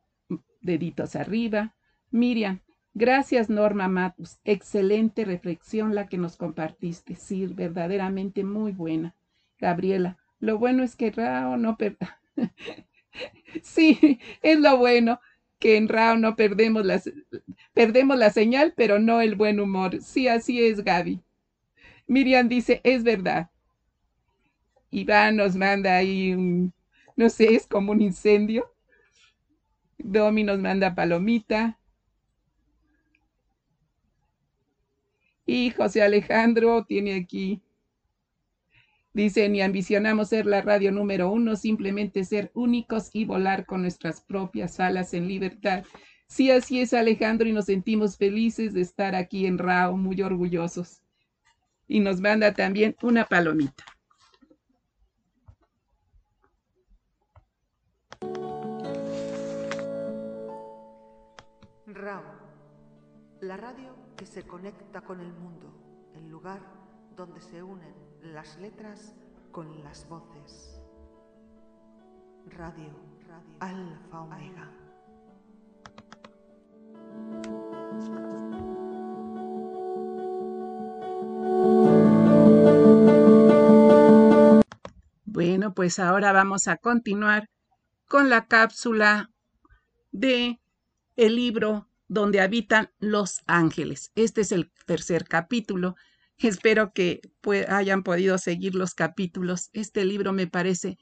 deditos arriba. Miriam, Gracias, Norma Matus. Excelente reflexión la que nos compartiste. Sí, verdaderamente muy buena. Gabriela, lo bueno es que Rao no per... [laughs] sí, es lo bueno que en Rao no perdemos la, perdemos la señal, pero no el buen humor. Sí, así es, Gaby. Miriam dice, es verdad. Iván nos manda ahí un, no sé, es como un incendio. Domi nos manda palomita. Y José Alejandro tiene aquí, dice, ni ambicionamos ser la radio número uno, simplemente ser únicos y volar con nuestras propias alas en libertad. Sí, así es Alejandro y nos sentimos felices de estar aquí en RAO, muy orgullosos. Y nos manda también una palomita. RAO, la radio que se conecta con el mundo, el lugar donde se unen las letras con las voces. Radio, Radio Alfa Omega. Bueno, pues ahora vamos a continuar con la cápsula de el libro donde habitan los ángeles. Este es el tercer capítulo. Espero que hayan podido seguir los capítulos. Este libro me parece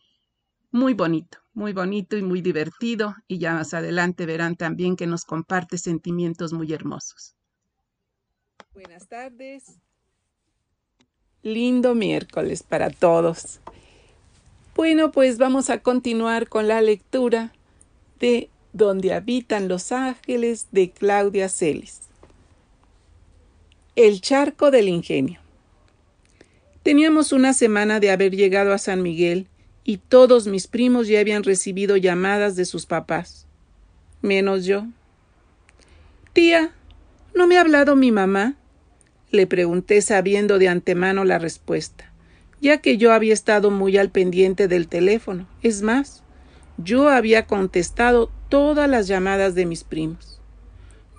muy bonito, muy bonito y muy divertido y ya más adelante verán también que nos comparte sentimientos muy hermosos. Buenas tardes. Lindo miércoles para todos. Bueno, pues vamos a continuar con la lectura de donde habitan los ángeles de Claudia Celis. El charco del ingenio. Teníamos una semana de haber llegado a San Miguel y todos mis primos ya habían recibido llamadas de sus papás, menos yo. Tía, ¿no me ha hablado mi mamá? Le pregunté sabiendo de antemano la respuesta, ya que yo había estado muy al pendiente del teléfono. Es más, yo había contestado todas las llamadas de mis primos.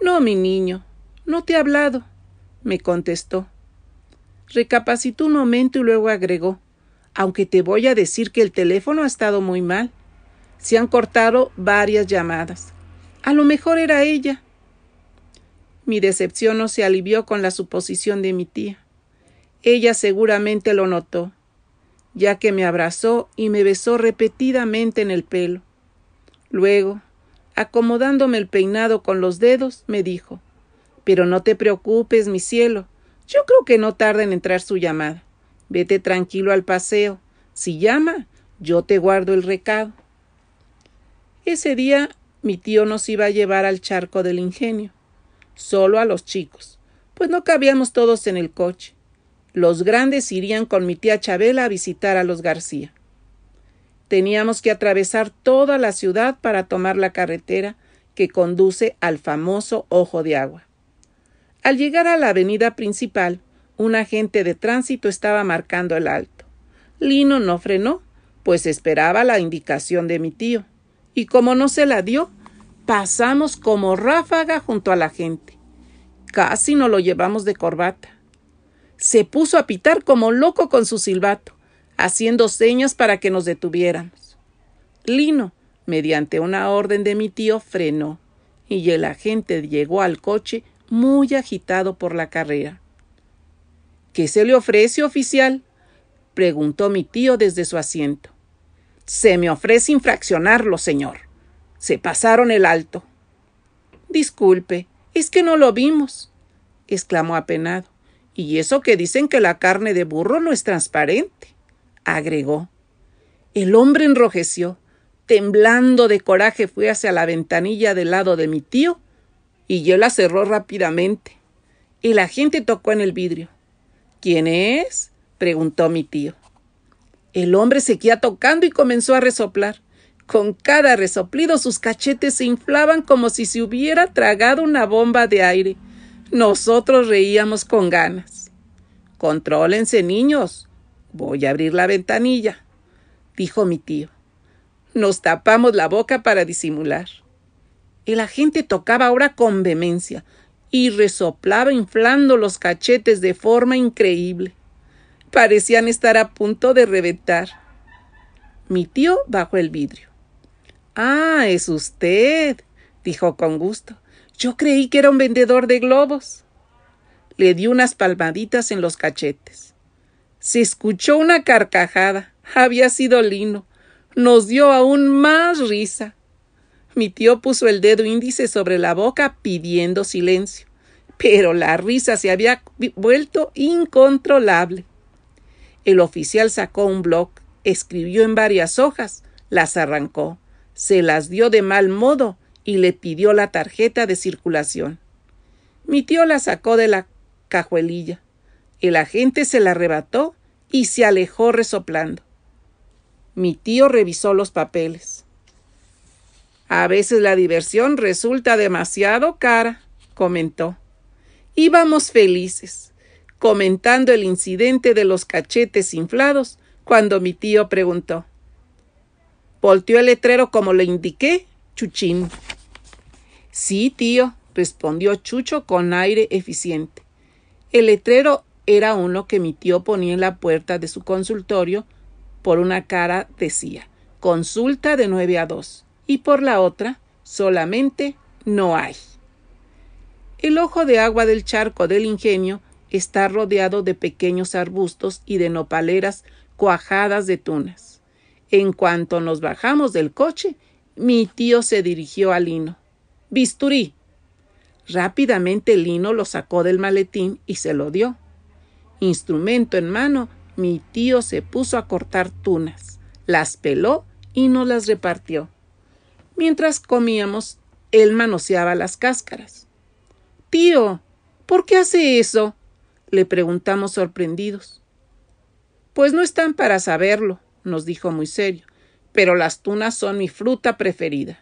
No, mi niño, no te he hablado, me contestó. Recapacitó un momento y luego agregó aunque te voy a decir que el teléfono ha estado muy mal. Se han cortado varias llamadas. A lo mejor era ella. Mi decepción no se alivió con la suposición de mi tía. Ella seguramente lo notó, ya que me abrazó y me besó repetidamente en el pelo. Luego, acomodándome el peinado con los dedos, me dijo Pero no te preocupes, mi cielo. Yo creo que no tarda en entrar su llamada. Vete tranquilo al paseo. Si llama, yo te guardo el recado. Ese día mi tío nos iba a llevar al charco del ingenio, solo a los chicos, pues no cabíamos todos en el coche. Los grandes irían con mi tía Chabela a visitar a los García. Teníamos que atravesar toda la ciudad para tomar la carretera que conduce al famoso Ojo de Agua. Al llegar a la avenida principal, un agente de tránsito estaba marcando el alto. Lino no frenó, pues esperaba la indicación de mi tío. Y como no se la dio, pasamos como ráfaga junto a la gente. Casi no lo llevamos de corbata. Se puso a pitar como loco con su silbato haciendo señas para que nos detuviéramos. Lino, mediante una orden de mi tío, frenó, y el agente llegó al coche muy agitado por la carrera. ¿Qué se le ofrece, oficial? preguntó mi tío desde su asiento. Se me ofrece infraccionarlo, señor. Se pasaron el alto. Disculpe, es que no lo vimos, exclamó apenado. Y eso que dicen que la carne de burro no es transparente agregó. El hombre enrojeció, temblando de coraje fue hacia la ventanilla del lado de mi tío y yo la cerró rápidamente. Y la gente tocó en el vidrio. ¿Quién es? preguntó mi tío. El hombre seguía tocando y comenzó a resoplar. Con cada resoplido sus cachetes se inflaban como si se hubiera tragado una bomba de aire. Nosotros reíamos con ganas. Contrólense, niños. Voy a abrir la ventanilla, dijo mi tío. Nos tapamos la boca para disimular. El agente tocaba ahora con vehemencia y resoplaba inflando los cachetes de forma increíble. Parecían estar a punto de reventar. Mi tío bajó el vidrio. Ah, es usted, dijo con gusto. Yo creí que era un vendedor de globos. Le dio unas palmaditas en los cachetes. Se escuchó una carcajada. Había sido Lino. Nos dio aún más risa. Mi tío puso el dedo índice sobre la boca pidiendo silencio, pero la risa se había vuelto incontrolable. El oficial sacó un bloc, escribió en varias hojas, las arrancó se las dio de mal modo y le pidió la tarjeta de circulación. Mi tío la sacó de la cajuelilla. El agente se la arrebató y se alejó resoplando. Mi tío revisó los papeles. A veces la diversión resulta demasiado cara, comentó. Íbamos felices, comentando el incidente de los cachetes inflados, cuando mi tío preguntó Volteó el letrero como le indiqué, Chuchín. Sí, tío, respondió Chucho con aire eficiente. El letrero era uno que mi tío ponía en la puerta de su consultorio. Por una cara decía consulta de nueve a dos y por la otra solamente no hay. El ojo de agua del charco del ingenio está rodeado de pequeños arbustos y de nopaleras cuajadas de tunas. En cuanto nos bajamos del coche, mi tío se dirigió a Lino. Bisturí. Rápidamente Lino lo sacó del maletín y se lo dio. Instrumento en mano, mi tío se puso a cortar tunas, las peló y nos las repartió. Mientras comíamos, él manoseaba las cáscaras. Tío, ¿por qué hace eso? le preguntamos sorprendidos. Pues no están para saberlo, nos dijo muy serio, pero las tunas son mi fruta preferida.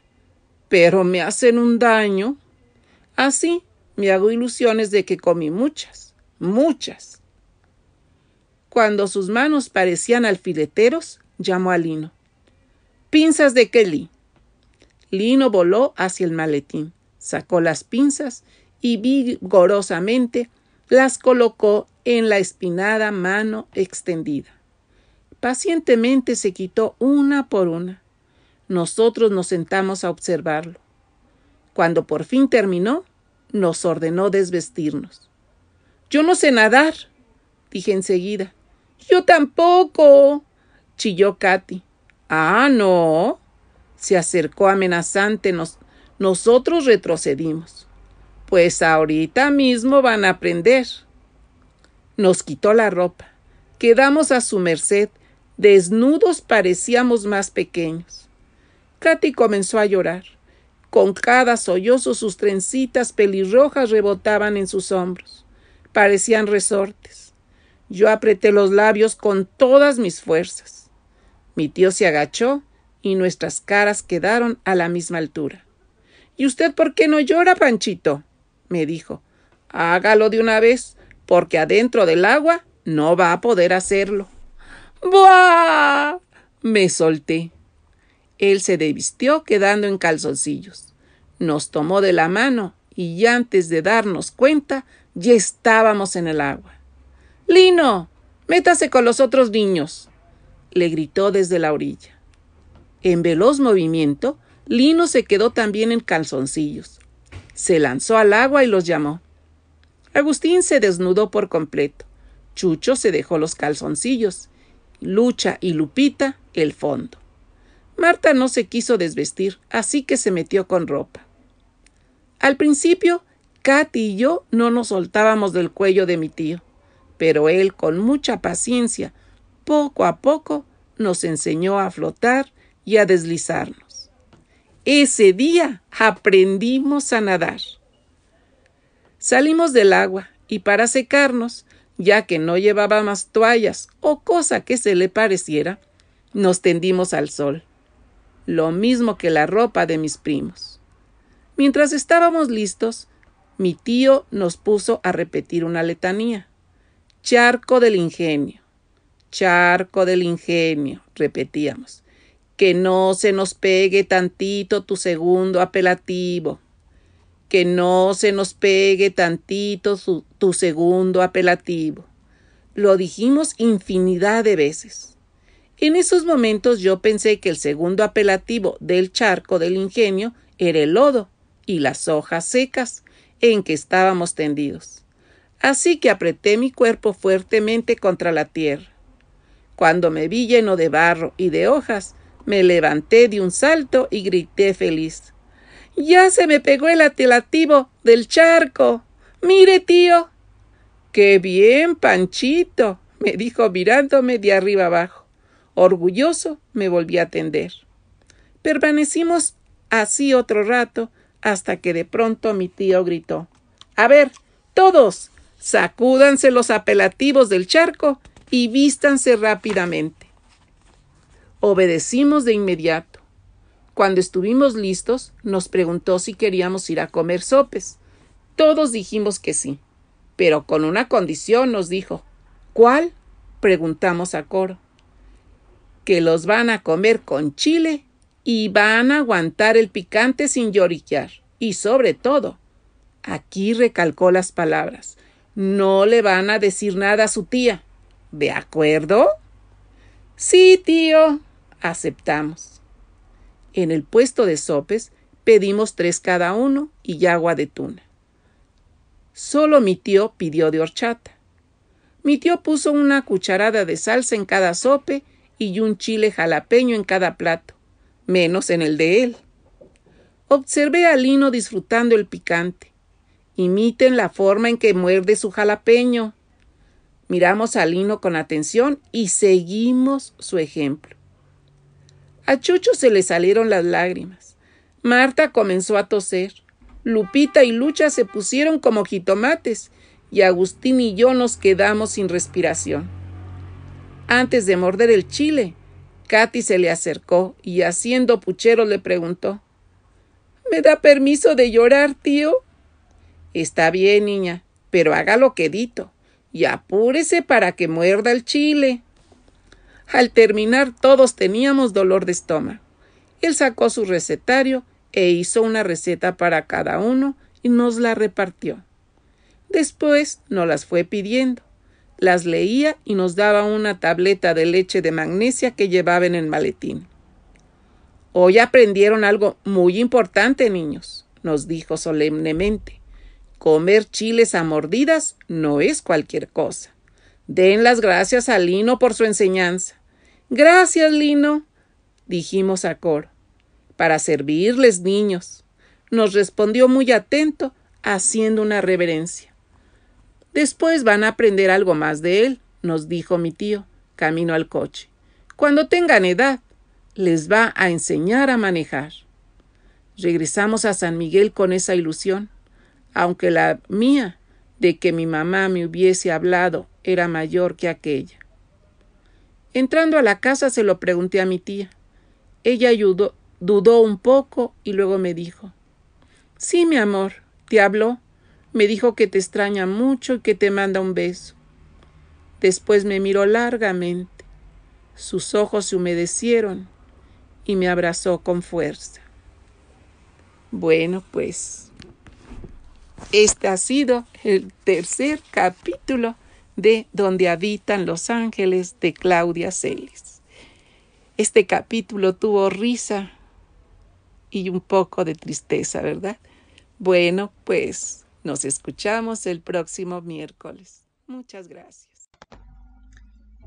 Pero me hacen un daño. Así me hago ilusiones de que comí muchas, muchas. Cuando sus manos parecían alfileteros, llamó a Lino. Pinzas de Kelly. Lino voló hacia el maletín, sacó las pinzas y vigorosamente las colocó en la espinada mano extendida. Pacientemente se quitó una por una. Nosotros nos sentamos a observarlo. Cuando por fin terminó, nos ordenó desvestirnos. Yo no sé nadar, dije enseguida. Yo tampoco, chilló Katy. Ah, no. Se acercó amenazante. nosotros retrocedimos. Pues ahorita mismo van a aprender. Nos quitó la ropa. Quedamos a su merced Desnudos parecíamos más pequeños. Katy comenzó a llorar. Con cada sollozo sus trencitas pelirrojas rebotaban en sus hombros. Parecían resortes. Yo apreté los labios con todas mis fuerzas. Mi tío se agachó y nuestras caras quedaron a la misma altura. ¿Y usted por qué no llora, Panchito? me dijo. Hágalo de una vez, porque adentro del agua no va a poder hacerlo. ¡Buah! Me solté. Él se desvistió quedando en calzoncillos. Nos tomó de la mano y antes de darnos cuenta ya estábamos en el agua. Lino, métase con los otros niños, le gritó desde la orilla. En veloz movimiento, Lino se quedó también en calzoncillos. Se lanzó al agua y los llamó. Agustín se desnudó por completo. Chucho se dejó los calzoncillos Lucha y Lupita el fondo. Marta no se quiso desvestir, así que se metió con ropa. Al principio, Katy y yo no nos soltábamos del cuello de mi tío, pero él, con mucha paciencia, poco a poco, nos enseñó a flotar y a deslizarnos. Ese día aprendimos a nadar. Salimos del agua y para secarnos, ya que no llevábamos toallas o cosa que se le pareciera, nos tendimos al sol, lo mismo que la ropa de mis primos. Mientras estábamos listos, mi tío nos puso a repetir una letanía. Charco del ingenio, charco del ingenio, repetíamos. Que no se nos pegue tantito tu segundo apelativo. Que no se nos pegue tantito tu segundo apelativo. Lo dijimos infinidad de veces. En esos momentos yo pensé que el segundo apelativo del charco del ingenio era el lodo y las hojas secas en que estábamos tendidos. Así que apreté mi cuerpo fuertemente contra la tierra. Cuando me vi lleno de barro y de hojas, me levanté de un salto y grité feliz. Ya se me pegó el apelativo del charco. Mire, tío. Qué bien, Panchito, me dijo mirándome de arriba abajo. Orgulloso me volví a tender. Permanecimos así otro rato hasta que de pronto mi tío gritó A ver, todos, sacúdanse los apelativos del charco y vístanse rápidamente. Obedecimos de inmediato. Cuando estuvimos listos, nos preguntó si queríamos ir a comer sopes. Todos dijimos que sí, pero con una condición nos dijo. ¿Cuál? preguntamos a coro. Que los van a comer con chile y van a aguantar el picante sin lloriquear. Y sobre todo, aquí recalcó las palabras, no le van a decir nada a su tía. ¿De acuerdo? Sí, tío, aceptamos. En el puesto de sopes pedimos tres cada uno y agua de tuna. Solo mi tío pidió de horchata. Mi tío puso una cucharada de salsa en cada sope y un chile jalapeño en cada plato menos en el de él. Observé a Lino disfrutando el picante. Imiten la forma en que muerde su jalapeño. Miramos a Lino con atención y seguimos su ejemplo. A Chucho se le salieron las lágrimas. Marta comenzó a toser. Lupita y Lucha se pusieron como jitomates y Agustín y yo nos quedamos sin respiración. Antes de morder el chile, Katy se le acercó y haciendo puchero le preguntó ¿Me da permiso de llorar, tío? Está bien, niña, pero hágalo quedito y apúrese para que muerda el chile. Al terminar todos teníamos dolor de estómago. Él sacó su recetario e hizo una receta para cada uno y nos la repartió. Después nos las fue pidiendo las leía y nos daba una tableta de leche de magnesia que llevaba en el maletín. Hoy aprendieron algo muy importante, niños, nos dijo solemnemente. Comer chiles a mordidas no es cualquier cosa. Den las gracias a Lino por su enseñanza. Gracias, Lino, dijimos a coro. Para servirles, niños, nos respondió muy atento, haciendo una reverencia. Después van a aprender algo más de él, nos dijo mi tío, camino al coche. Cuando tengan edad, les va a enseñar a manejar. Regresamos a San Miguel con esa ilusión, aunque la mía de que mi mamá me hubiese hablado era mayor que aquella. Entrando a la casa se lo pregunté a mi tía. Ella ayudó, dudó un poco y luego me dijo Sí, mi amor, ¿te habló? Me dijo que te extraña mucho y que te manda un beso. Después me miró largamente. Sus ojos se humedecieron y me abrazó con fuerza. Bueno, pues este ha sido el tercer capítulo de Donde habitan los ángeles de Claudia Celis. Este capítulo tuvo risa y un poco de tristeza, ¿verdad? Bueno, pues nos escuchamos el próximo miércoles. Muchas gracias.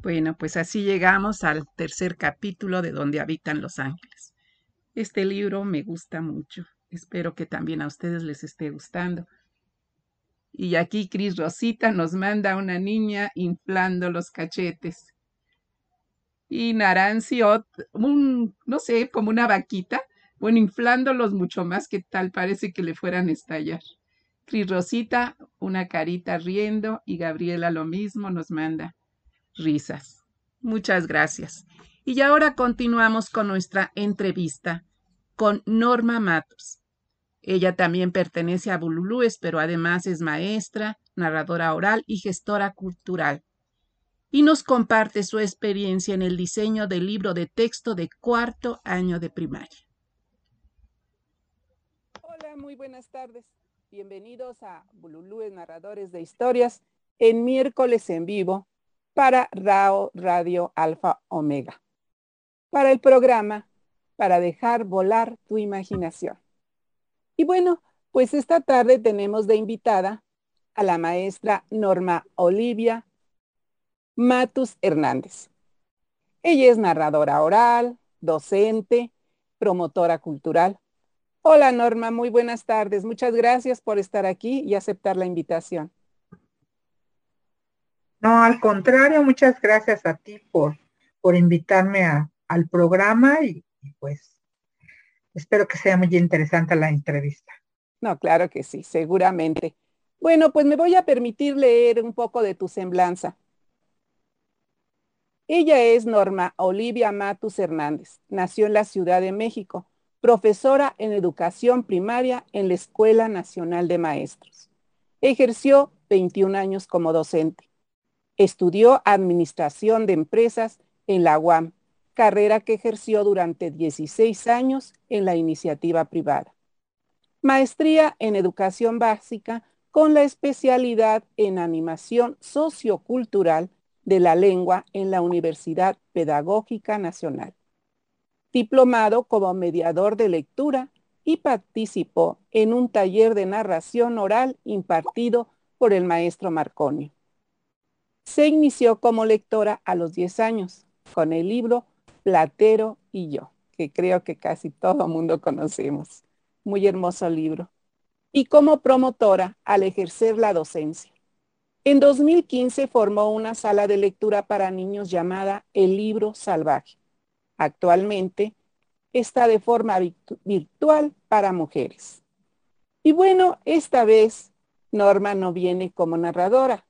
Bueno, pues así llegamos al tercer capítulo de Donde habitan los ángeles. Este libro me gusta mucho. Espero que también a ustedes les esté gustando. Y aquí Cris Rosita nos manda una niña inflando los cachetes. Y Naranci, un, no sé, como una vaquita, bueno, inflándolos mucho más que tal parece que le fueran a estallar. Cris Rosita, una carita riendo y Gabriela lo mismo nos manda risas. Muchas gracias. Y ahora continuamos con nuestra entrevista con Norma Matos. Ella también pertenece a Bululúes, pero además es maestra, narradora oral y gestora cultural. Y nos comparte su experiencia en el diseño del libro de texto de cuarto año de primaria. Hola, muy buenas tardes. Bienvenidos a Bululúes Narradores de Historias en miércoles en vivo para RAO Radio Alfa Omega. Para el programa, para dejar volar tu imaginación. Y bueno, pues esta tarde tenemos de invitada a la maestra Norma Olivia Matus Hernández. Ella es narradora oral, docente, promotora cultural. Hola Norma, muy buenas tardes. Muchas gracias por estar aquí y aceptar la invitación. No, al contrario, muchas gracias a ti por, por invitarme al programa y, y pues espero que sea muy interesante la entrevista. No, claro que sí, seguramente. Bueno, pues me voy a permitir leer un poco de tu semblanza. Ella es Norma Olivia Matus Hernández. Nació en la Ciudad de México, profesora en educación primaria en la Escuela Nacional de Maestros. Ejerció 21 años como docente. Estudió Administración de Empresas en la UAM, carrera que ejerció durante 16 años en la iniciativa privada. Maestría en Educación Básica con la especialidad en Animación Sociocultural de la Lengua en la Universidad Pedagógica Nacional. Diplomado como mediador de lectura y participó en un taller de narración oral impartido por el maestro Marconio. Se inició como lectora a los 10 años con el libro Platero y yo, que creo que casi todo mundo conocemos. Muy hermoso libro. Y como promotora al ejercer la docencia. En 2015 formó una sala de lectura para niños llamada El Libro Salvaje. Actualmente está de forma virtual para mujeres. Y bueno, esta vez Norma no viene como narradora,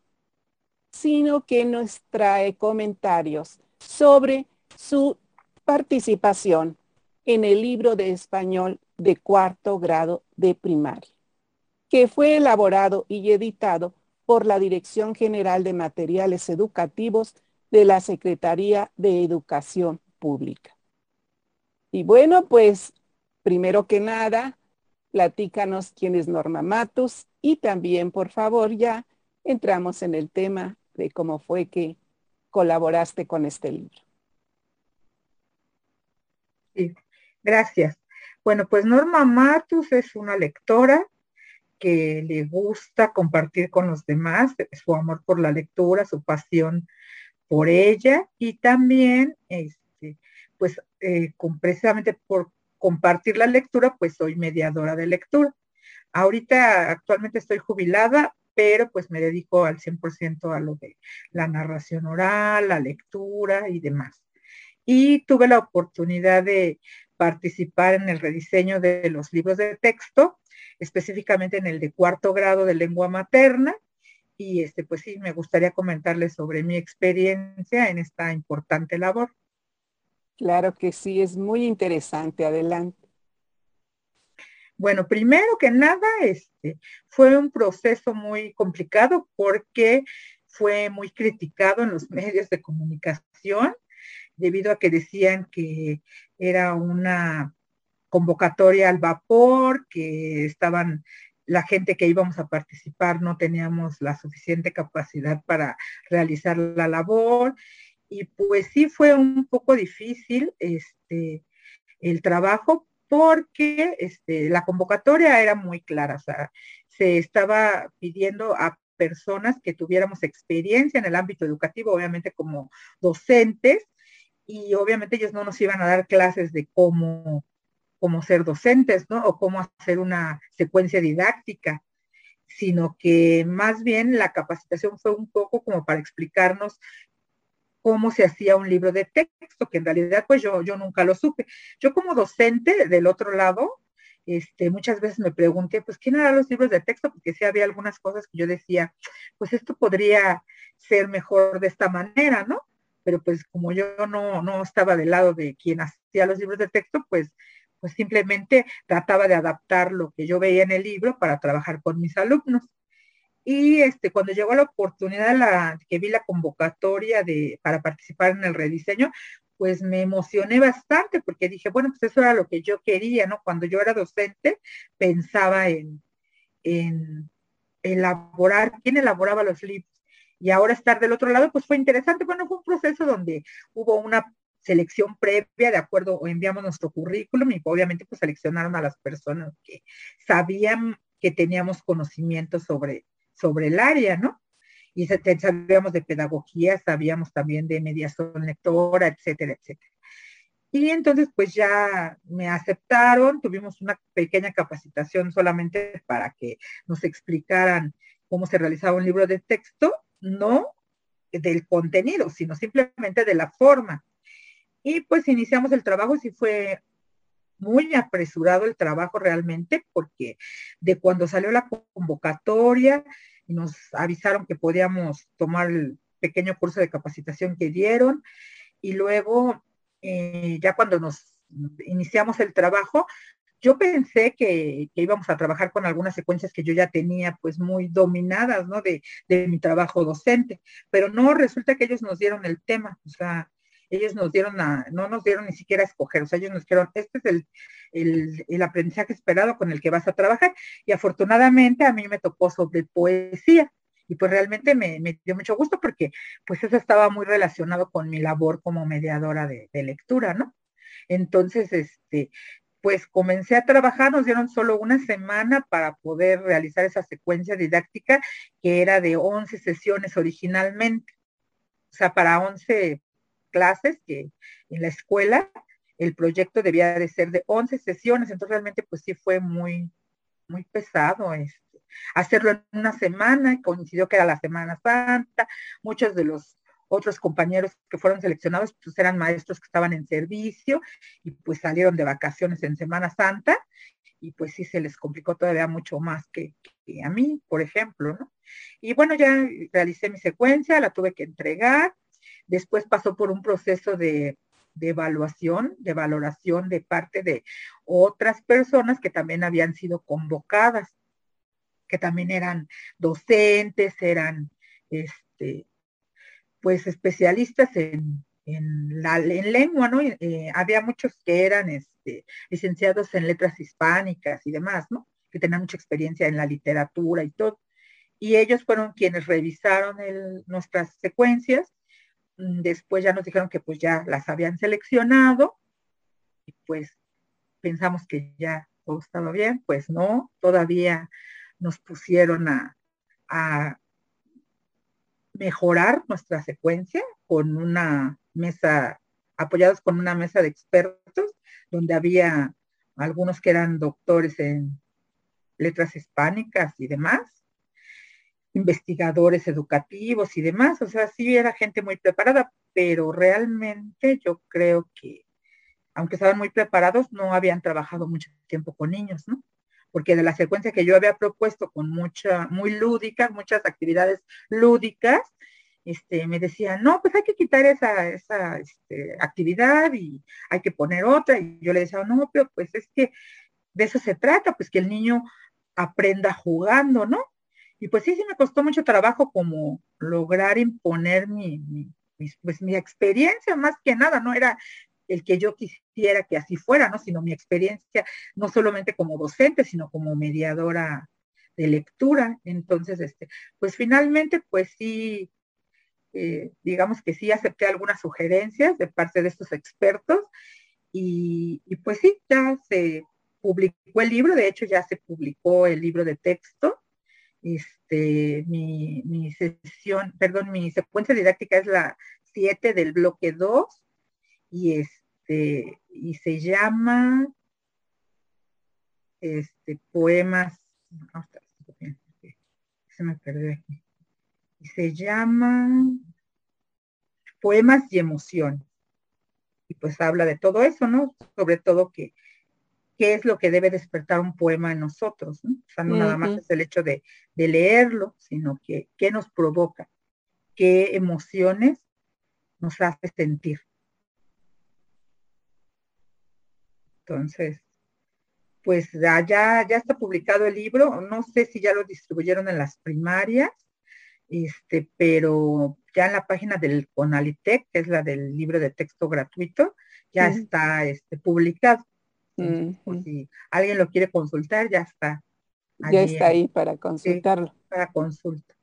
sino que nos trae comentarios sobre su participación en el libro de español de cuarto grado de primaria, que fue elaborado y editado por la Dirección General de Materiales Educativos de la Secretaría de Educación Pública. Y bueno, pues primero que nada, platícanos quién es Norma Matus y también, por favor, ya entramos en el tema de cómo fue que colaboraste con este libro. Gracias. Bueno, pues Norma Matus es una lectora que le gusta compartir con los demás su amor por la lectura, su pasión por ella y también, este, pues, eh, precisamente por compartir la lectura, pues soy mediadora de lectura. Ahorita actualmente estoy jubilada, pero pues me dedico al 100% a lo de la narración oral, la lectura y demás. Y tuve la oportunidad de participar en el rediseño de los libros de texto, específicamente en el de cuarto grado de lengua materna. Y este, pues sí, me gustaría comentarles sobre mi experiencia en esta importante labor. Claro que sí, es muy interesante. Adelante. Bueno, primero que nada, este fue un proceso muy complicado porque fue muy criticado en los [laughs] medios de comunicación debido a que decían que era una convocatoria al vapor, que estaban la gente que íbamos a participar no teníamos la suficiente capacidad para realizar la labor. Y pues sí fue un poco difícil este el trabajo porque este, la convocatoria era muy clara, o sea, se estaba pidiendo a personas que tuviéramos experiencia en el ámbito educativo, obviamente como docentes, y obviamente ellos no nos iban a dar clases de cómo, cómo ser docentes, ¿no? O cómo hacer una secuencia didáctica, sino que más bien la capacitación fue un poco como para explicarnos cómo se hacía un libro de texto, que en realidad pues yo, yo nunca lo supe. Yo como docente del otro lado, este, muchas veces me pregunté, pues, ¿quién hará los libros de texto? Porque sí había algunas cosas que yo decía, pues esto podría ser mejor de esta manera, ¿no? Pero pues como yo no, no estaba del lado de quien hacía los libros de texto, pues, pues simplemente trataba de adaptar lo que yo veía en el libro para trabajar con mis alumnos. Y este, cuando llegó la oportunidad, la, que vi la convocatoria de, para participar en el rediseño, pues me emocioné bastante porque dije, bueno, pues eso era lo que yo quería, ¿no? Cuando yo era docente, pensaba en, en elaborar, quién elaboraba los libros. Y ahora estar del otro lado, pues fue interesante. Bueno, fue un proceso donde hubo una selección previa, de acuerdo, o enviamos nuestro currículum y obviamente pues seleccionaron a las personas que sabían que teníamos conocimiento sobre, sobre el área, ¿no? y sabíamos de pedagogía, sabíamos también de mediación lectora, etcétera, etcétera. Y entonces pues ya me aceptaron, tuvimos una pequeña capacitación solamente para que nos explicaran cómo se realizaba un libro de texto, no del contenido, sino simplemente de la forma. Y pues iniciamos el trabajo, sí fue muy apresurado el trabajo realmente, porque de cuando salió la convocatoria, nos avisaron que podíamos tomar el pequeño curso de capacitación que dieron y luego eh, ya cuando nos iniciamos el trabajo, yo pensé que, íbamos a trabajar con algunas secuencias que yo ya tenía pues muy dominadas, ¿no? De, de mi trabajo docente, pero no, resulta que ellos nos dieron el tema, o sea, ellos nos dieron a, no nos dieron ni siquiera a escoger, o sea, ellos nos dijeron, este es el, el, aprendizaje esperado con el que vas a trabajar. Y afortunadamente a mí me tocó sobre poesía. Y pues realmente me, dio mucho gusto porque pues eso estaba muy relacionado con mi labor como mediadora de lectura, ¿no? Entonces, este, pues comencé a trabajar, nos dieron solo una semana para poder realizar esa secuencia didáctica que era de 11 sesiones originalmente. O sea, para 11 clases que en la escuela el proyecto debía de ser de 11 sesiones, entonces realmente pues sí fue muy, muy pesado este, hacerlo en una semana, coincidió que era la Semana Santa, muchos de los otros compañeros que fueron seleccionados pues eran maestros que estaban en servicio y pues salieron de vacaciones en Semana Santa y pues sí se les complicó todavía mucho más que, a mí, por ejemplo. Y bueno, ya realicé mi secuencia, la tuve que entregar, Después pasó por un proceso de, evaluación, de valoración de parte de otras personas que también habían sido convocadas, que también eran docentes, eran este, pues especialistas en, la en lengua, ¿no? Eh, había muchos que eran este, licenciados en letras hispánicas y demás, ¿no? Que tenían mucha experiencia en la literatura y todo. Y ellos fueron quienes revisaron nuestras secuencias Mm, después ya nos dijeron que pues ya las habían seleccionado y pues pensamos que ya todo estaba bien, pues no, todavía nos pusieron a mejorar nuestra secuencia con una mesa, apoyados con una mesa de expertos, donde había algunos que eran doctores en letras hispánicas y demás, investigadores educativos y demás, o sea, sí era gente muy preparada, pero realmente yo creo que, aunque estaban muy preparados, no habían trabajado mucho tiempo con niños. Porque de la secuencia que yo había propuesto con mucha, muy lúdicas, muchas actividades lúdicas, este, me decían, no, pues hay que quitar esa, esa este, actividad y hay que poner otra. Y yo le decía, no, pero pues es que de eso se trata, pues que el niño aprenda jugando, ¿no? Y pues sí, sí me costó mucho trabajo como lograr imponer mi, pues, mi experiencia más que nada, no era el que yo quisiera que así fuera, ¿no? Sino mi experiencia, no solamente como docente, sino como mediadora de lectura. Entonces, este, pues finalmente, pues sí, eh, digamos que sí acepté algunas sugerencias de parte de estos expertos y, pues sí, ya se publicó el libro, de hecho ya se publicó el libro de texto este, mi, mi sesión, perdón, mi secuencia didáctica es la 7 del bloque 2 y este, y se llama este, poemas, se me perdió aquí, y se llama Poemas y Emoción. Y pues habla de todo eso, ¿no? Sobre todo que qué es lo que debe despertar un poema en nosotros, ¿no? O sea, no nada más es el hecho de, de leerlo, sino que qué nos provoca, qué emociones nos hace sentir. Entonces, pues ya, ya está publicado el libro, no sé si ya lo distribuyeron en las primarias, este, pero ya en la página del Conalitec, que es la del libro de texto gratuito, ya está este, publicado. si alguien lo quiere consultar, ya está. Ya está ahí para consultarlo. para consulta.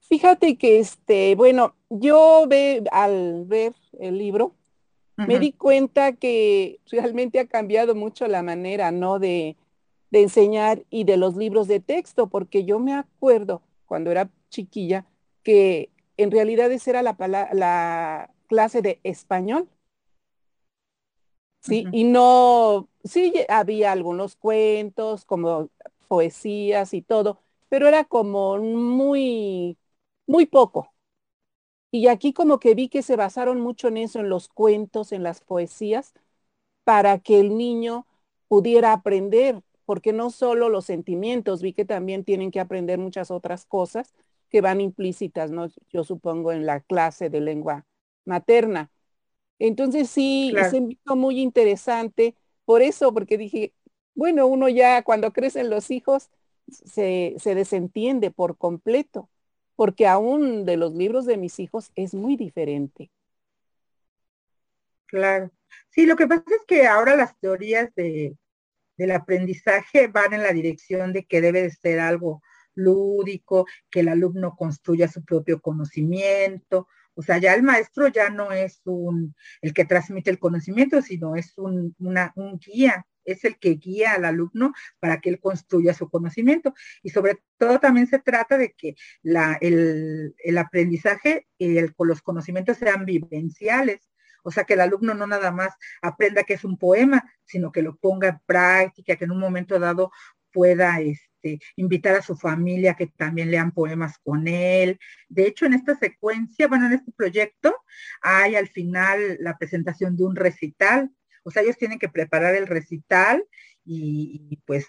Fíjate que este, bueno, yo ve, al ver el libro, me di cuenta que realmente ha cambiado mucho la manera, ¿no? De, de enseñar y de los libros de texto, porque yo me acuerdo cuando era chiquilla que en realidad esa era la, la clase de español. Sí, y no, sí había algunos cuentos, como poesías y todo, pero era como muy, muy poco. Y aquí como que vi que se basaron mucho en eso, en los cuentos, en las poesías, para que el niño pudiera aprender, porque no solo los sentimientos, vi que también tienen que aprender muchas otras cosas que van implícitas, ¿no? Yo supongo en la clase de lengua materna. Entonces sí, es muy interesante, por eso, porque dije, bueno, uno ya cuando crecen los hijos se, se desentiende por completo porque aún de los libros de mis hijos es muy diferente. Claro. Sí, lo que pasa es que ahora las teorías de, del aprendizaje van en la dirección de que debe de ser algo lúdico, que el alumno construya su propio conocimiento. O sea, ya el maestro ya no es un, el que transmite el conocimiento, sino es un, una, un guía es el que guía al alumno para que él construya su conocimiento. Y sobre todo también se trata de que el, aprendizaje y los conocimientos sean vivenciales. O sea, que el alumno no nada más aprenda que es un poema, sino que lo ponga en práctica, que en un momento dado pueda este, invitar a su familia que también lean poemas con él. De hecho, en esta secuencia, bueno, en este proyecto, hay al final la presentación de un recital o sea, ellos tienen que preparar el recital y, pues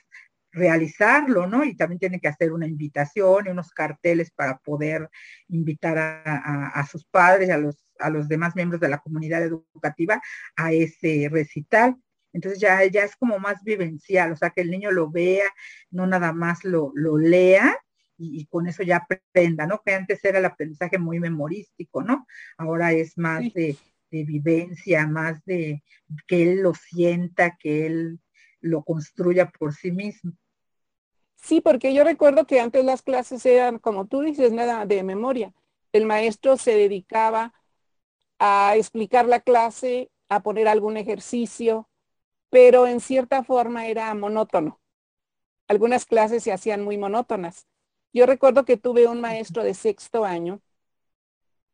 realizarlo, ¿no? Y también tienen que hacer una invitación y unos carteles para poder invitar a, sus padres, a los, a los demás miembros de la comunidad educativa a ese recital. Entonces ya, ya es como más vivencial, o sea, que el niño lo vea, no nada más lo, lo lea y, con eso ya aprenda, ¿no? Que antes era el aprendizaje muy memorístico, ¿no? Ahora es más de, de vivencia, más de que él lo sienta, que él lo construya por sí mismo. Sí, porque yo recuerdo que antes las clases eran, como tú dices, nada de memoria. El maestro se dedicaba a explicar la clase, a poner algún ejercicio, pero en cierta forma era monótono. Algunas clases se hacían muy monótonas. Yo recuerdo que tuve un maestro de sexto año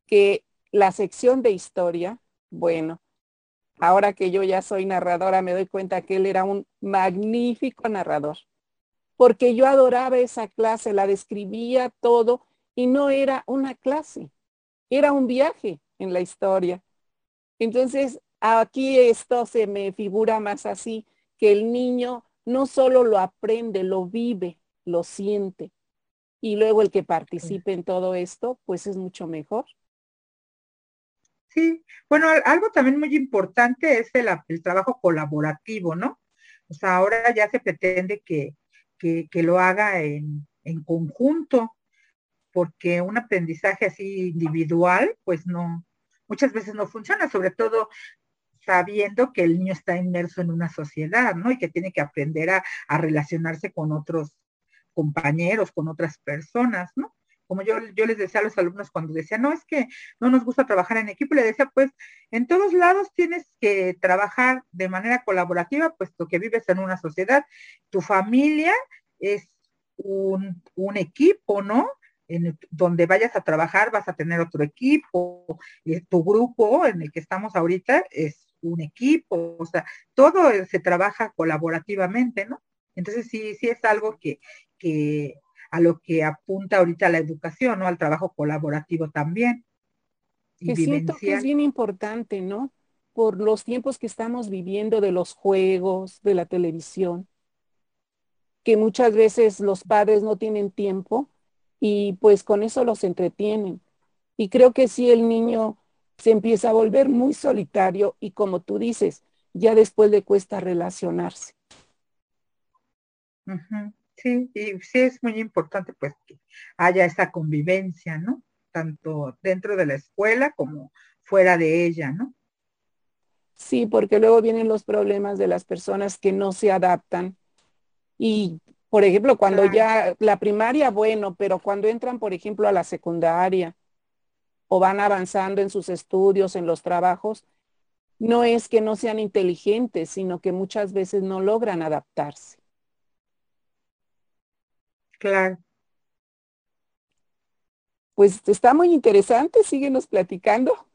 que la sección de historia bueno, ahora que yo ya soy narradora, me doy cuenta que él era un magnífico narrador, porque yo adoraba esa clase, la describía todo y no era una clase, era un viaje en la historia. Entonces, aquí esto se me figura más así, que el niño no solo lo aprende, lo vive, lo siente. Y luego el que participe en todo esto, pues es mucho mejor. Sí, bueno, algo también muy importante es el, trabajo colaborativo, ¿no? O sea, ahora ya se pretende que, lo haga en, en, conjunto, porque un aprendizaje así individual, pues no, muchas veces no funciona, sobre todo sabiendo que el niño está inmerso en una sociedad, ¿no? Y que tiene que aprender a, a relacionarse con otros compañeros, con otras personas, ¿no? Como yo, yo les decía a los alumnos cuando decía, no, es que no nos gusta trabajar en equipo, le decía, pues en todos lados tienes que trabajar de manera colaborativa, puesto que vives en una sociedad, tu familia es un, equipo, ¿no? En donde vayas a trabajar vas a tener otro equipo, tu grupo en el que estamos ahorita es un equipo, o sea, todo se trabaja colaborativamente, ¿no? Entonces sí, sí es algo que, que a lo que apunta ahorita la educación, ¿no? Al trabajo colaborativo también. Que siento que es bien importante, ¿no? por los tiempos que estamos viviendo de los juegos, de la televisión, que muchas veces los padres no tienen tiempo y pues con eso los entretienen. Y creo que si el niño se empieza a volver muy solitario y como tú dices, ya después le cuesta relacionarse. Sí, y sí es muy importante pues que haya esa convivencia, ¿no? Tanto dentro de la escuela como fuera de ella, ¿no? Sí, porque luego vienen los problemas de las personas que no se adaptan. Y, por ejemplo, cuando ya la primaria, bueno, pero cuando entran, por ejemplo, a la secundaria o van avanzando en sus estudios, en los trabajos, no es que no sean inteligentes, sino que muchas veces no logran adaptarse. Claro. Pues está muy interesante, síguenos platicando.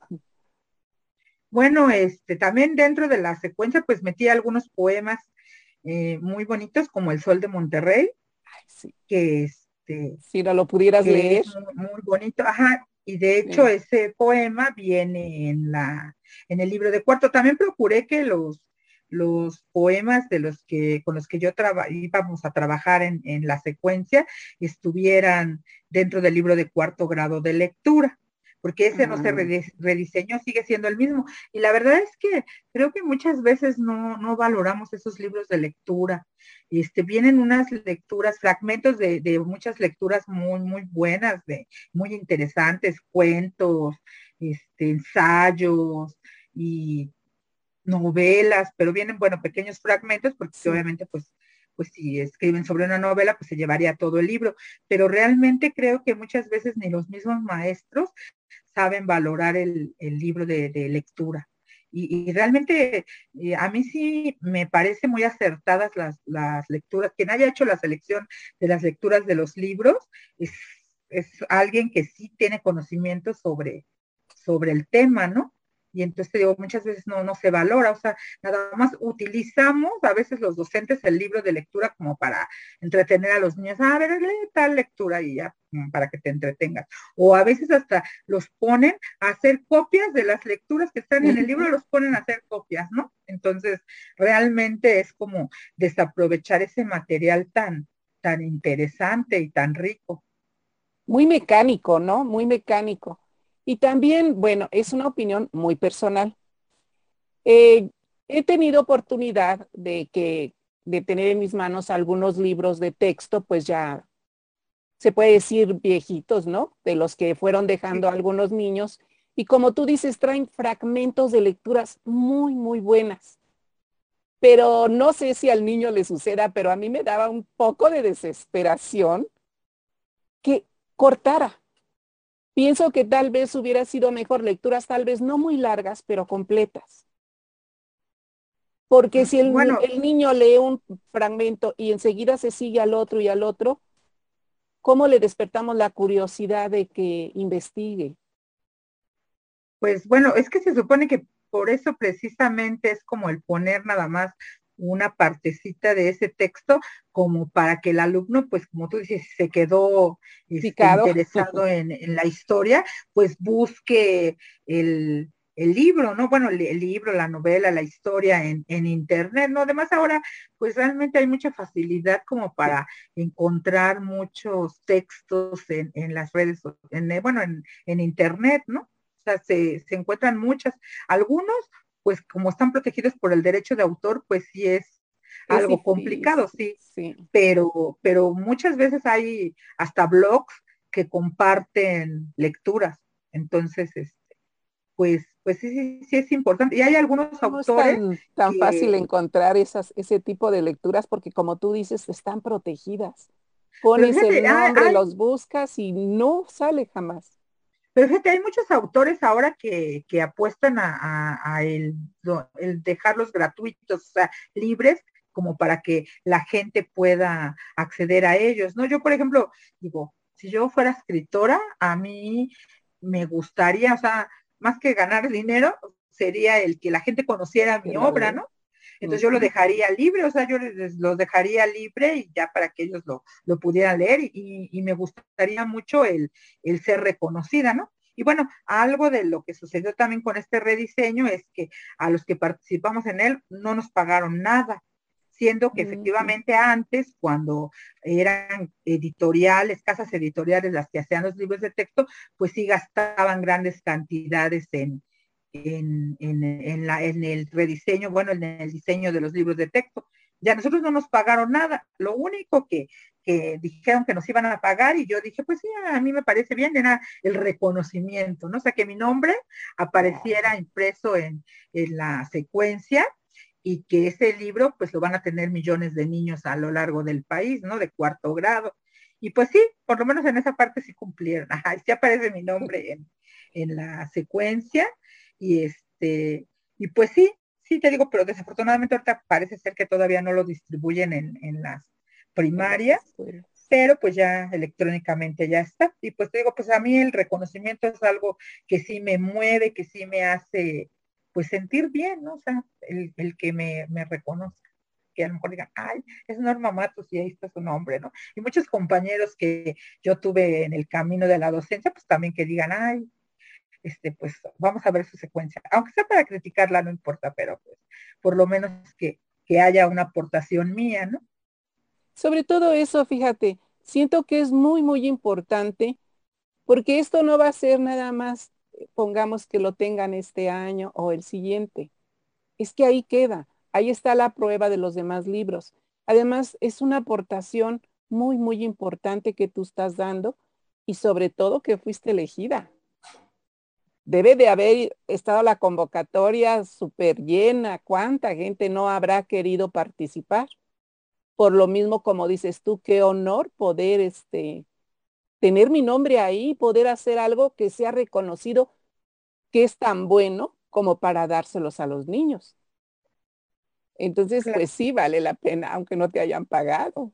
Bueno, este, también dentro de la secuencia, pues metí algunos poemas eh, muy bonitos, como El Sol de Monterrey, que este. Si no lo pudieras leer. Muy, bonito, ajá. Y de hecho, ese poema viene en la, en el libro de cuarto. También procuré que los, los poemas de los que, con los que yo íbamos a trabajar en, en la secuencia estuvieran dentro del libro de cuarto grado de lectura porque ese no se rediseñó, sigue siendo el mismo. Y la verdad es que creo que muchas veces no, no valoramos esos libros de lectura. Este, vienen unas lecturas, fragmentos de, de, muchas lecturas muy, muy buenas, de, muy interesantes, cuentos, este, ensayos y novelas, pero vienen, bueno, pequeños fragmentos, porque obviamente pues pues si escriben sobre una novela, pues se llevaría todo el libro. Pero realmente creo que muchas veces ni los mismos maestros saben valorar el, libro de, lectura. Y, realmente eh, a mí sí me parece muy acertadas las, las, lecturas. Quien haya hecho la selección de las lecturas de los libros es, es alguien que sí tiene conocimiento sobre, sobre el tema, ¿no? Y entonces digo, muchas veces no, no se valora, o sea, nada más utilizamos a veces los docentes el libro de lectura como para entretener a los niños, a ver, lee tal lectura y ya, mm, para que te entretengas. O a veces hasta los ponen a hacer copias de las lecturas que están en el libro, los ponen a hacer copias, ¿no? Entonces, realmente es como desaprovechar ese material tan, tan interesante y tan rico. Muy mecánico, ¿no? Muy mecánico. Y también, bueno, es una opinión muy personal. Eh, he tenido oportunidad de que de tener en mis manos algunos libros de texto, pues ya se puede decir viejitos, ¿no? De los que fueron dejando algunos niños. Y como tú dices, traen fragmentos de lecturas muy, muy buenas. Pero no sé si al niño le suceda, pero a mí me daba un poco de desesperación que cortara Pienso que tal vez hubiera sido mejor lecturas, tal vez no muy largas, pero completas. Porque si el, el niño lee un fragmento y enseguida se sigue al otro y al otro, ¿cómo le despertamos la curiosidad de que investigue? Pues bueno, es que se supone que por eso precisamente es como el poner nada más una partecita de ese texto como para que el alumno, pues como tú dices, se quedó este, interesado en, la historia, pues busque el, libro, ¿no? Bueno, el, libro, la novela, la historia en, internet, ¿no? Además ahora, pues realmente hay mucha facilidad como para encontrar muchos textos en, las redes, en, bueno, en, internet, ¿no? O sea, se, se encuentran muchas. Algunos pues como están protegidos por el derecho de autor, pues sí es, algo complicado, sí, sí. Pero, pero muchas veces hay hasta blogs que comparten lecturas. Entonces, este, pues, pues sí, sí, es importante. Y hay algunos autores. Es tan, fácil encontrar esas, ese tipo de lecturas porque como tú dices, están protegidas. Pones el nombre, los buscas y no sale jamás. Pero fíjate, hay muchos autores ahora que, que apuestan a, el, el, dejarlos gratuitos, o sea, libres, como para que la gente pueda acceder a ellos, ¿no? Yo, por ejemplo, digo, si yo fuera escritora, a mí me gustaría, o sea, más que ganar dinero, sería el que la gente conociera mi obra, ¿no? Entonces yo lo dejaría libre, o sea, yo les, los dejaría libre y ya para que ellos lo, lo pudieran leer y, me gustaría mucho el, el, ser reconocida, ¿no? Y bueno, algo de lo que sucedió también con este rediseño es que a los que participamos en él no nos pagaron nada, siendo que efectivamente antes, cuando eran editoriales, casas editoriales las que hacían los libros de texto, pues sí gastaban grandes cantidades en, en, en, la, en el rediseño, bueno, en el diseño de los libros de texto. Ya nosotros no nos pagaron nada. Lo único que, que dijeron que nos iban a pagar y yo dije, pues sí, a mí me parece bien, era el reconocimiento, ¿no? O sea, que mi nombre apareciera impreso en, en la secuencia y que ese libro pues lo van a tener millones de niños a lo largo del país, ¿no? De cuarto grado. Y pues sí, por lo menos en esa parte sí cumplieron. [laughs] Ajá, sí aparece mi nombre en, en la secuencia y este, y pues sí, sí te digo, pero desafortunadamente ahorita parece ser que todavía no lo distribuyen en, en las primarias, pero pues ya electrónicamente ya está. Y pues te digo, pues a mí el reconocimiento es algo que sí me mueve, que sí me hace pues sentir bien, ¿no? O sea, el, el que me, me reconozca que a lo mejor digan, ay, es Norma Matos y ahí está su nombre, ¿no? Y muchos compañeros que yo tuve en el camino de la docencia, pues también que digan, ay, este, pues vamos a ver su secuencia. Aunque sea para criticarla, no importa, pero pues por lo menos que, que haya una aportación mía, ¿no? Sobre todo eso, fíjate, siento que es muy, muy importante porque esto no va a ser nada más, pongamos que lo tengan este año o el siguiente. Es que ahí queda, ahí está la prueba de los demás libros. Además, es una aportación muy, muy importante que tú estás dando y sobre todo que fuiste elegida. Debe de haber estado la convocatoria súper llena. ¿Cuánta gente no habrá querido participar? Por lo mismo, como dices tú, qué honor poder este, tener mi nombre ahí, poder hacer algo que sea reconocido, que es tan bueno como para dárselos a los niños. Entonces, pues sí, vale la pena, aunque no te hayan pagado.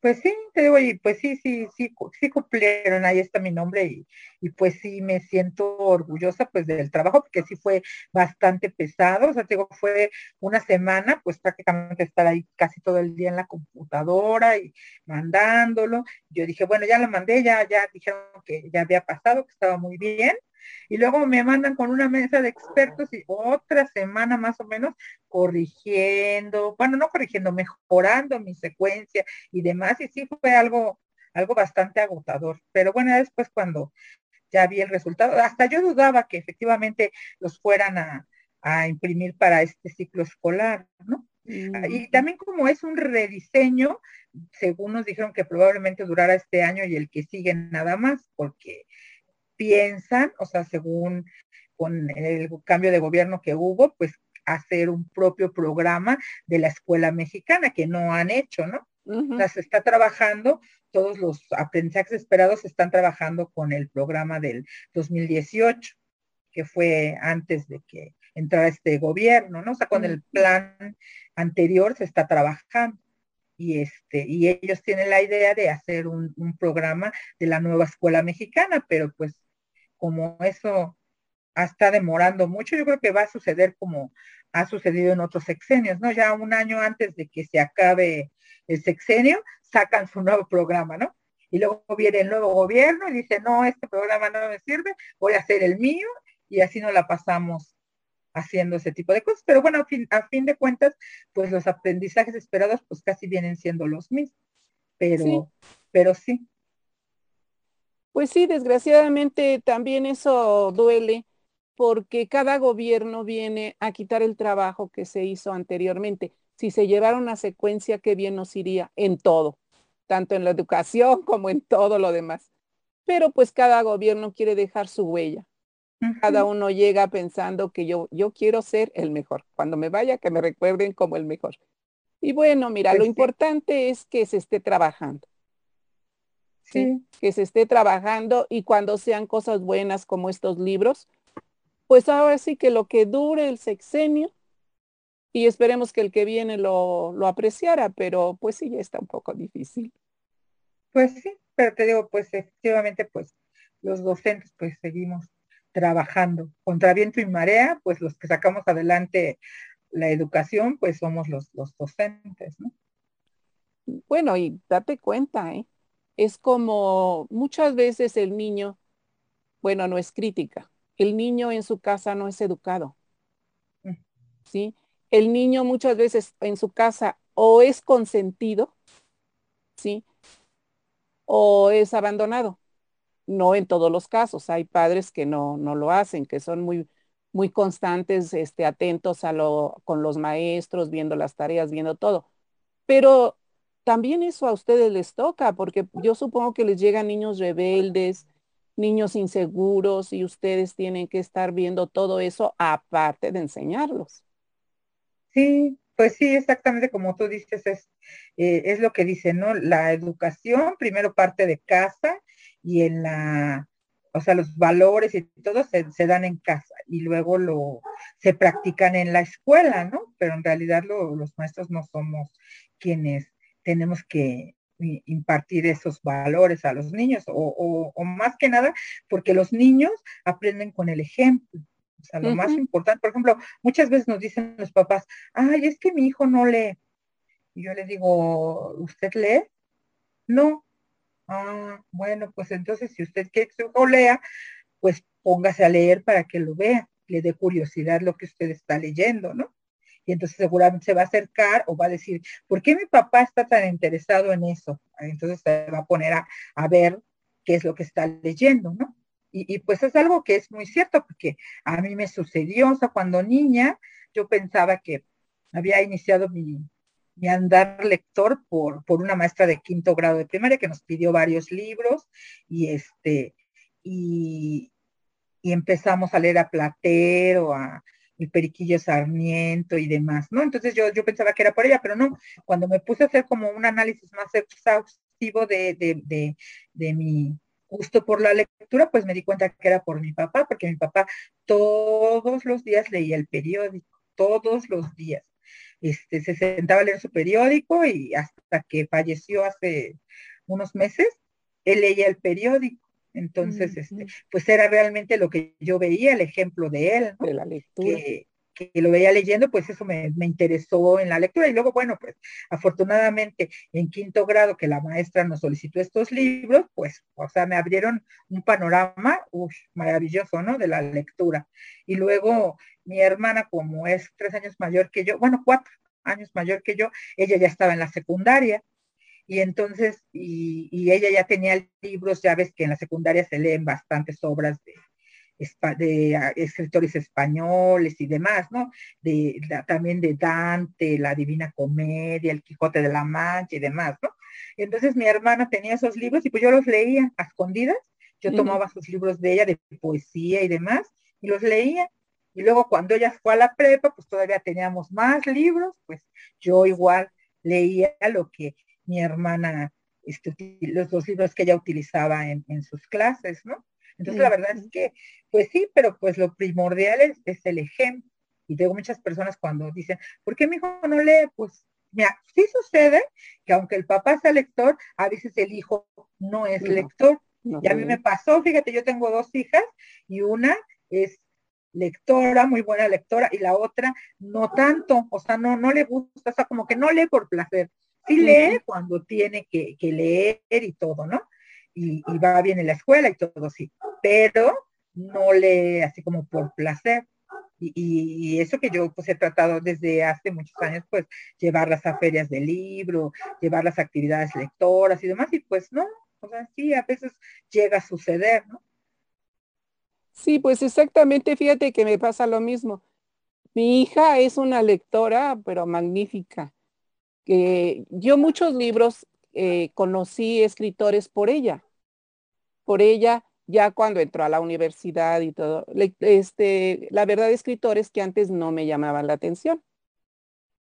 Pues sí, te digo, y pues sí, sí, sí, sí cumplieron, ahí está mi nombre y, y pues sí me siento orgullosa pues del trabajo porque sí fue bastante pesado, o sea, te digo, fue una semana pues prácticamente estar ahí casi todo el día en la computadora y mandándolo. Yo dije, bueno, ya lo mandé, ya, ya dijeron que ya había pasado, que estaba muy bien y luego me mandan con una mesa de expertos y otra semana más o menos corrigiendo, bueno, no corrigiendo, mejorando mi secuencia y demás, y sí fue algo, algo bastante agotador. Pero bueno, después cuando ya vi el resultado, hasta yo dudaba que efectivamente los fueran a, a imprimir para este ciclo escolar, ¿no? Y también como es un rediseño, según nos dijeron que probablemente durara este año y el que sigue nada más, porque piensan, o sea, según con el cambio de gobierno que hubo, pues hacer un propio programa de la escuela mexicana que no han hecho, ¿no? O sea, se está trabajando, todos los aprendizajes esperados se están trabajando con el programa del 2018, que fue antes de que entrara este gobierno, ¿no? O sea, con el plan anterior se está trabajando y este y ellos tienen la idea de hacer un, un, programa de la nueva escuela mexicana, pero pues como eso está demorando mucho, yo creo que va a suceder como ha sucedido en otros sexenios, ¿no? Ya un año antes de que se acabe el sexenio, sacan su nuevo programa, ¿no? Y luego viene el nuevo gobierno y dice, no, este programa no me sirve, voy a hacer el mío, y así no la pasamos haciendo ese tipo de cosas. Pero bueno, a fin, a fin de cuentas, pues los aprendizajes esperados, pues casi vienen siendo los mismos. Pero sí. pero sí. Pues sí, desgraciadamente también eso duele porque cada gobierno viene a quitar el trabajo que se hizo anteriormente. Si se llevara una secuencia, qué bien nos iría en todo, tanto en la educación [laughs] como en todo lo demás. Pero pues cada gobierno quiere dejar su huella. Cada uno llega pensando que yo, yo quiero ser el mejor. Cuando me vaya, que me recuerden como el mejor. Y bueno, mira, pues lo sí. importante es que se esté trabajando. ¿Sí? que se esté trabajando y cuando sean cosas buenas como estos libros, pues ahora sí que lo que dure el sexenio y esperemos que el que viene lo, lo apreciara, pero pues sí, ya está un poco difícil. Pues sí, pero te digo, pues efectivamente, pues los docentes pues seguimos trabajando contra viento y marea, pues los que sacamos adelante la educación, pues somos los, los docentes, ¿no? Bueno, y date cuenta, ¿eh? Es como muchas veces el niño bueno, no es crítica. El niño en su casa no es educado. Mm. ¿Sí? El niño muchas veces en su casa o es consentido, ¿sí? O es abandonado. No en todos los casos. Hay padres que no, no lo hacen, que son muy, muy constantes, este, atentos a lo, con los maestros, viendo las tareas, viendo todo. Pero también eso a ustedes les toca, porque yo supongo que les llegan niños rebeldes, niños inseguros y ustedes tienen que estar viendo todo eso aparte de enseñarlos. Sí, pues sí, exactamente como tú dices, es, eh, es lo que dice, ¿no? La educación primero parte de casa y en la, o sea, los valores y todo se, dan en casa y luego lo, se practican en la escuela, ¿no? Pero en realidad lo, los maestros no somos quienes tenemos que impartir esos valores a los niños o, más que nada porque los niños aprenden con el ejemplo. O sea, lo más importante, por ejemplo, muchas veces nos dicen los papás, ay, es que mi hijo no lee. Y yo le digo, ¿usted lee? No. Ah, bueno, pues entonces si usted quiere que su hijo lea, pues póngase a leer para que lo vea, le dé curiosidad lo que usted está leyendo, ¿no? Y entonces seguramente se va a acercar o va a decir, ¿por qué mi papá está tan interesado en eso? Entonces se va a poner a, ver qué es lo que está leyendo, ¿no? Y, pues es algo que es muy cierto, porque a mí me sucedió, o sea, cuando niña yo pensaba que había iniciado mi, andar lector por, por una maestra de quinto grado de primaria que nos pidió varios libros y este, y, y empezamos a leer a Platero, a, el Periquillo Sarmiento y demás, ¿no? Entonces yo, yo pensaba que era por ella, pero no, cuando me puse a hacer como un análisis más exhaustivo de, de, de, mi gusto por la lectura, pues me di cuenta que era por mi papá, porque mi papá todos los días leía el periódico, todos los días. Este, se sentaba a leer su periódico y hasta que falleció hace unos meses, él leía el periódico. Entonces, este, pues era realmente lo que yo veía, el ejemplo de él, de la lectura. Que, lo veía leyendo, pues eso me, interesó en la lectura. Y luego, bueno, pues afortunadamente en quinto grado que la maestra nos solicitó estos libros, pues, o sea, me abrieron un panorama uf, maravilloso, ¿no? De la lectura. Y luego mi hermana, como es tres años mayor que yo, bueno, cuatro años mayor que yo, ella ya estaba en la secundaria y entonces, y, ella ya tenía libros, ya ves que en la secundaria se leen bastantes obras de, de ah, escritores españoles y demás, ¿no? De, también de Dante, la Divina Comedia, el Quijote de la Mancha y demás, ¿no? entonces mi hermana tenía esos libros y pues yo los leía a escondidas, yo tomaba sus libros de ella de poesía y demás y los leía. Y luego cuando ella fue a la prepa, pues todavía teníamos más libros, pues yo igual leía lo que mi hermana, este, los dos libros que ella utilizaba en, sus clases, ¿no? Entonces la verdad es que, pues sí, pero pues lo primordial es, el ejemplo. Y tengo muchas personas cuando dicen, ¿por qué mi hijo no lee? Pues mira, sí sucede que aunque el papá sea lector, a veces el hijo no es lector. y a mí me pasó, fíjate, yo tengo dos hijas y una es lectora, muy buena lectora, y la otra no tanto, o sea, no, no le gusta, o sea, como que no lee por placer. Sí lee cuando tiene que, leer y todo, ¿no? Y, va bien en la escuela y todo, sí, pero no lee así como por placer. Y, eso que yo pues he tratado desde hace muchos años, pues llevarlas a ferias de libro, llevar las actividades lectoras y demás, y pues no, o sea, sí, a veces llega a suceder, ¿no? Sí, pues exactamente, fíjate que me pasa lo mismo. Mi hija es una lectora, pero magnífica yo muchos libros eh, conocí escritores por ella, por ella ya cuando entró a la universidad y todo. este, la verdad, escritores que antes no me llamaban la atención.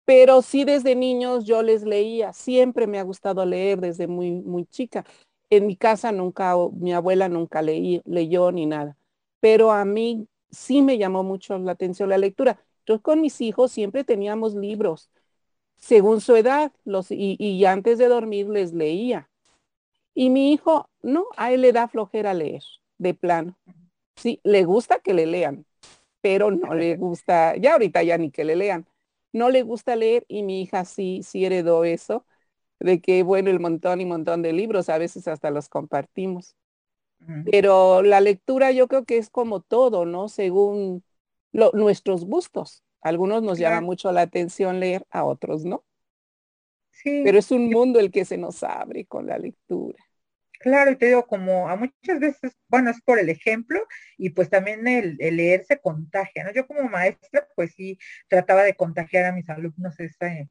Pero sí desde niños yo les leía, siempre me ha gustado leer desde muy, muy chica. En mi casa nunca, mi abuela nunca leí, leyó ni nada, pero a mí sí me llamó mucho la atención la lectura. Yo con mis hijos siempre teníamos libros según su edad, los, y, antes de dormir les leía. Y mi hijo, no, a él le da flojera leer, de plano. Sí, le gusta que le lean, pero no le [laughs] gusta, ya ahorita ya ni que le lean, no le gusta leer y mi hija sí, sí heredó eso, de que, bueno, el montón y montón de libros, a veces hasta los compartimos. Pero la lectura yo creo que es como todo, ¿no? Según nuestros gustos. Algunos nos llama mucho la atención leer, a otros no. Sí. Pero es un mundo el que se nos abre con la lectura. Claro, y te digo, como a muchas veces, bueno, es por el ejemplo, y pues también el, leer se contagia, ¿no? Yo como maestra, pues sí, trataba de contagiar a mis alumnos ese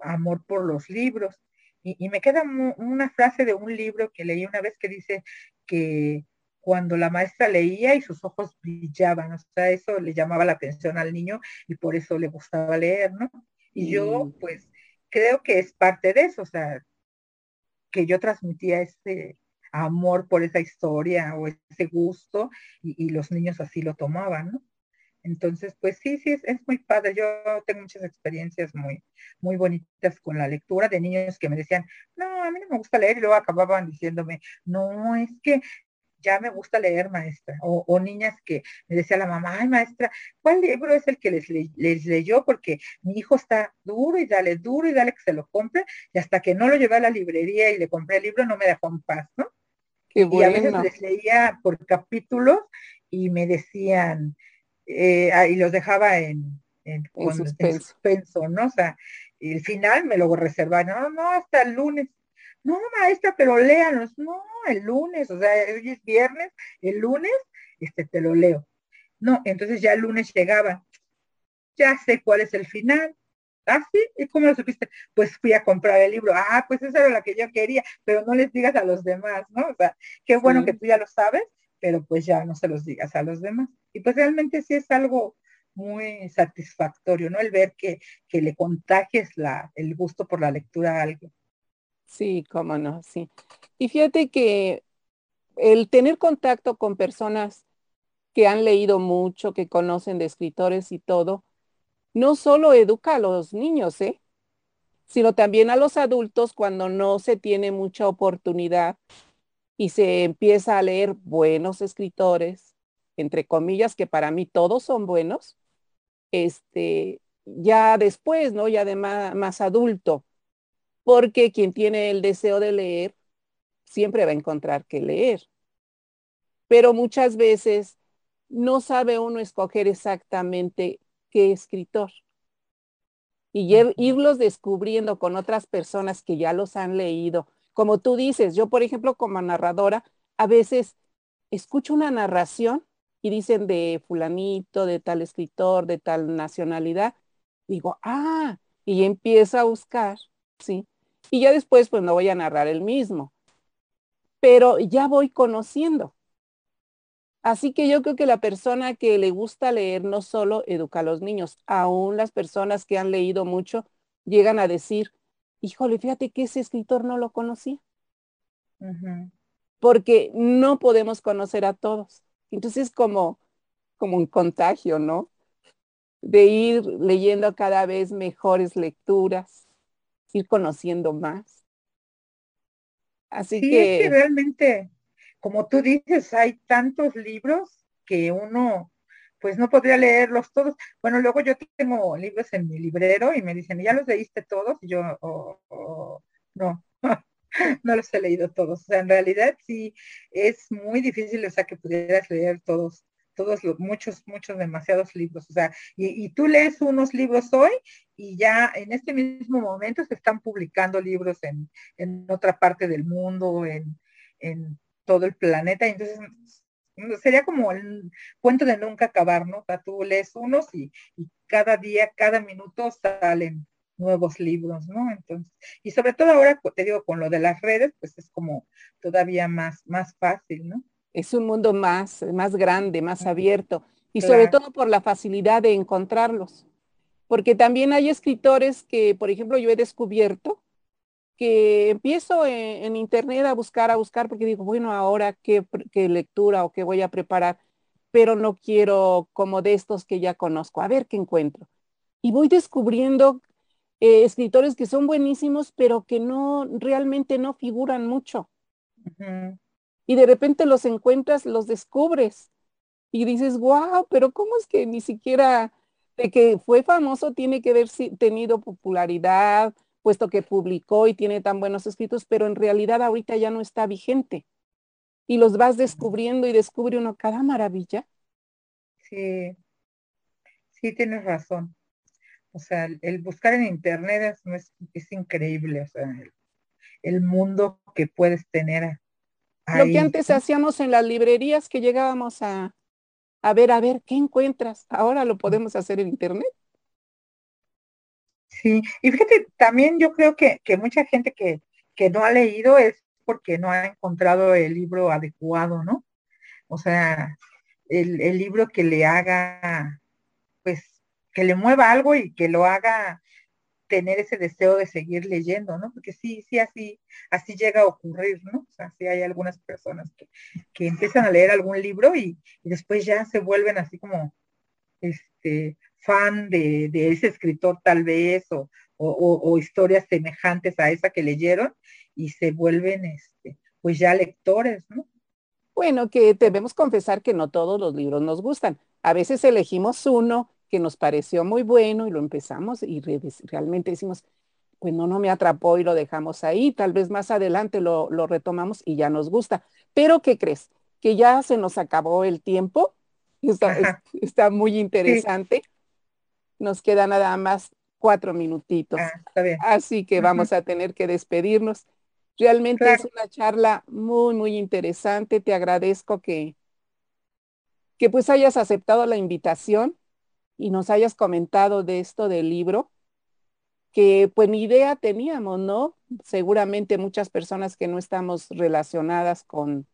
amor por los libros. Y, me queda una frase de un libro que leí una vez que dice que cuando la maestra leía y sus ojos brillaban, o sea, eso le llamaba la atención al niño y por eso le gustaba leer, ¿no? Y yo, pues, creo que es parte de eso, o sea, que yo transmitía ese amor por esa historia o ese gusto y, los niños así lo tomaban, ¿no? Entonces, pues sí, sí, es, es, muy padre. Yo tengo muchas experiencias muy, muy bonitas con la lectura de niños que me decían, no, a mí no me gusta leer y luego acababan diciéndome, no, es que ya me gusta leer, maestra. O, niñas que me decía la mamá, ay, maestra, ¿cuál libro es el que les, les leyó? Porque mi hijo está duro y dale, duro y dale que se lo compre. Y hasta que no lo llevé a la librería y le compré el libro, no me dejó en paz, ¿no? Y a veces les leía por capítulos y me decían, eh, ah, y los dejaba en, en, suspenso. ¿no? O sea, el final me lo reservaba, no, no, hasta el lunes. No, maestra, pero léanos. No, el lunes, o sea, hoy es viernes, el lunes, este, te lo leo. No, entonces ya el lunes llegaba. Ya sé cuál es el final. Ah, sí, ¿y cómo lo supiste? Pues fui a comprar el libro. Ah, pues esa era la que yo quería, pero no les digas a los demás, ¿no? O sea, qué bueno que tú ya lo sabes, pero pues ya no se los digas a los demás. Y pues realmente sí es algo muy satisfactorio, ¿no? El ver que, que le contagies la, el gusto por la lectura a alguien. Sí, cómo no, sí. Y fíjate que el tener contacto con personas que han leído mucho, que conocen de escritores y todo, no solo educa a los niños, ¿eh? sino también a los adultos cuando no se tiene mucha oportunidad y se empieza a leer buenos escritores, entre comillas, que para mí todos son buenos, este, ya después, ¿no? Ya de más, adulto, porque quien tiene el deseo de leer siempre va a encontrar que leer. Pero muchas veces no sabe uno escoger exactamente qué escritor. Y irlos descubriendo con otras personas que ya los han leído como tú dices, yo por ejemplo como narradora, a veces escucho una narración y dicen de fulanito, de tal escritor, de tal nacionalidad, digo, ah, y empiezo a buscar, ¿sí? Y ya después pues no voy a narrar el mismo, pero ya voy conociendo. Así que yo creo que la persona que le gusta leer no solo educa a los niños, aún las personas que han leído mucho llegan a decir, híjole, fíjate que ese escritor no lo conocía. Porque no podemos conocer a todos. Entonces, como, como un contagio, ¿no? De ir leyendo cada vez mejores lecturas, ir conociendo más. Así que... Es que realmente, como tú dices, hay tantos libros que uno pues no podría leerlos todos. Bueno, luego yo tengo libros en mi librero y me dicen, ¿ya los leíste todos? Y yo, oh, oh, no, [laughs] no los he leído todos. O sea, en realidad sí es muy difícil, o sea, que pudieras leer todos, todos los, muchos, muchos, demasiados libros. O sea, y, tú lees unos libros hoy y ya en este mismo momento se están publicando libros en, en otra parte del mundo, en, en todo el planeta. Entonces sería como el cuento de nunca acabar, ¿no? O sea, tú lees unos y, cada día, cada minuto salen nuevos libros, ¿no? Entonces, y sobre todo ahora, te digo, con lo de las redes, pues es como todavía más, más fácil, ¿no? Es un mundo más, más grande, más abierto, y sobre todo por la facilidad de encontrarlos. Porque también hay escritores que, por ejemplo, yo he descubierto que empiezo en, internet a buscar, a buscar, porque digo, bueno, ahora qué, lectura o qué voy a preparar, pero no quiero como de estos que ya conozco, a ver qué encuentro. Y voy descubriendo eh, escritores que son buenísimos, pero que no, realmente no figuran mucho. Y de repente los encuentras, los descubres y dices, wow, pero ¿cómo es que ni siquiera de que fue famoso tiene que haber tenido popularidad? puesto que publicó y tiene tan buenos escritos, pero en realidad ahorita ya no está vigente. y los vas descubriendo y descubre uno cada maravilla. Sí, sí, tienes razón. O sea, el, buscar en internet es, es, increíble, o sea, el, mundo que puedes tener. Lo que antes hacíamos en las librerías que llegábamos a, a ver, a ver, ¿qué encuentras? Ahora lo podemos hacer en internet. Sí, y fíjate, también yo creo que, que mucha gente que, que no ha leído es porque no ha encontrado el libro adecuado, ¿no? O sea, el, el libro que le haga, pues, que le mueva algo y que lo haga tener ese deseo de seguir leyendo, ¿no? Porque sí, sí, así, así llega a ocurrir, ¿no? O sea, sí hay algunas personas que, que empiezan a leer algún libro y, después ya se vuelven así como, este, fan de, de ese escritor tal vez, o, o, o, historias semejantes a esa que leyeron, y se vuelven, este, pues ya lectores, ¿no? Bueno, que debemos confesar que no todos los libros nos gustan. A veces elegimos uno que nos pareció muy bueno y lo empezamos y realmente decimos, pues no, no me atrapó y lo dejamos ahí, tal vez más adelante lo, lo retomamos y ya nos gusta. Pero, ¿qué crees? Que ya se nos acabó el tiempo, está, está muy interesante. Nos queda nada más cuatro minutitos. Ah, Así que vamos a tener que despedirnos. Realmente es una charla muy, muy interesante. Te agradezco que, que pues hayas aceptado la invitación y nos hayas comentado de esto del libro, que pues ni idea teníamos, ¿no? Seguramente muchas personas que no estamos relacionadas con,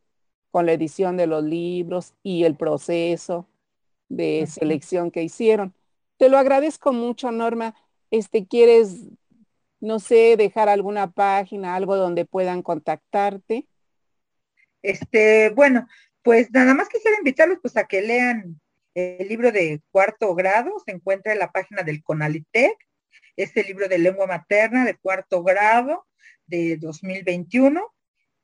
con la edición de los libros y el proceso de selección que hicieron. Te lo agradezco mucho, Norma. Este, ¿quieres, no sé, dejar alguna página, algo donde puedan contactarte? Este, bueno, pues nada más quisiera invitarlos pues a que lean el libro de cuarto grado se encuentra en la página del CONALITEC, este libro de lengua materna de cuarto grado de 2021.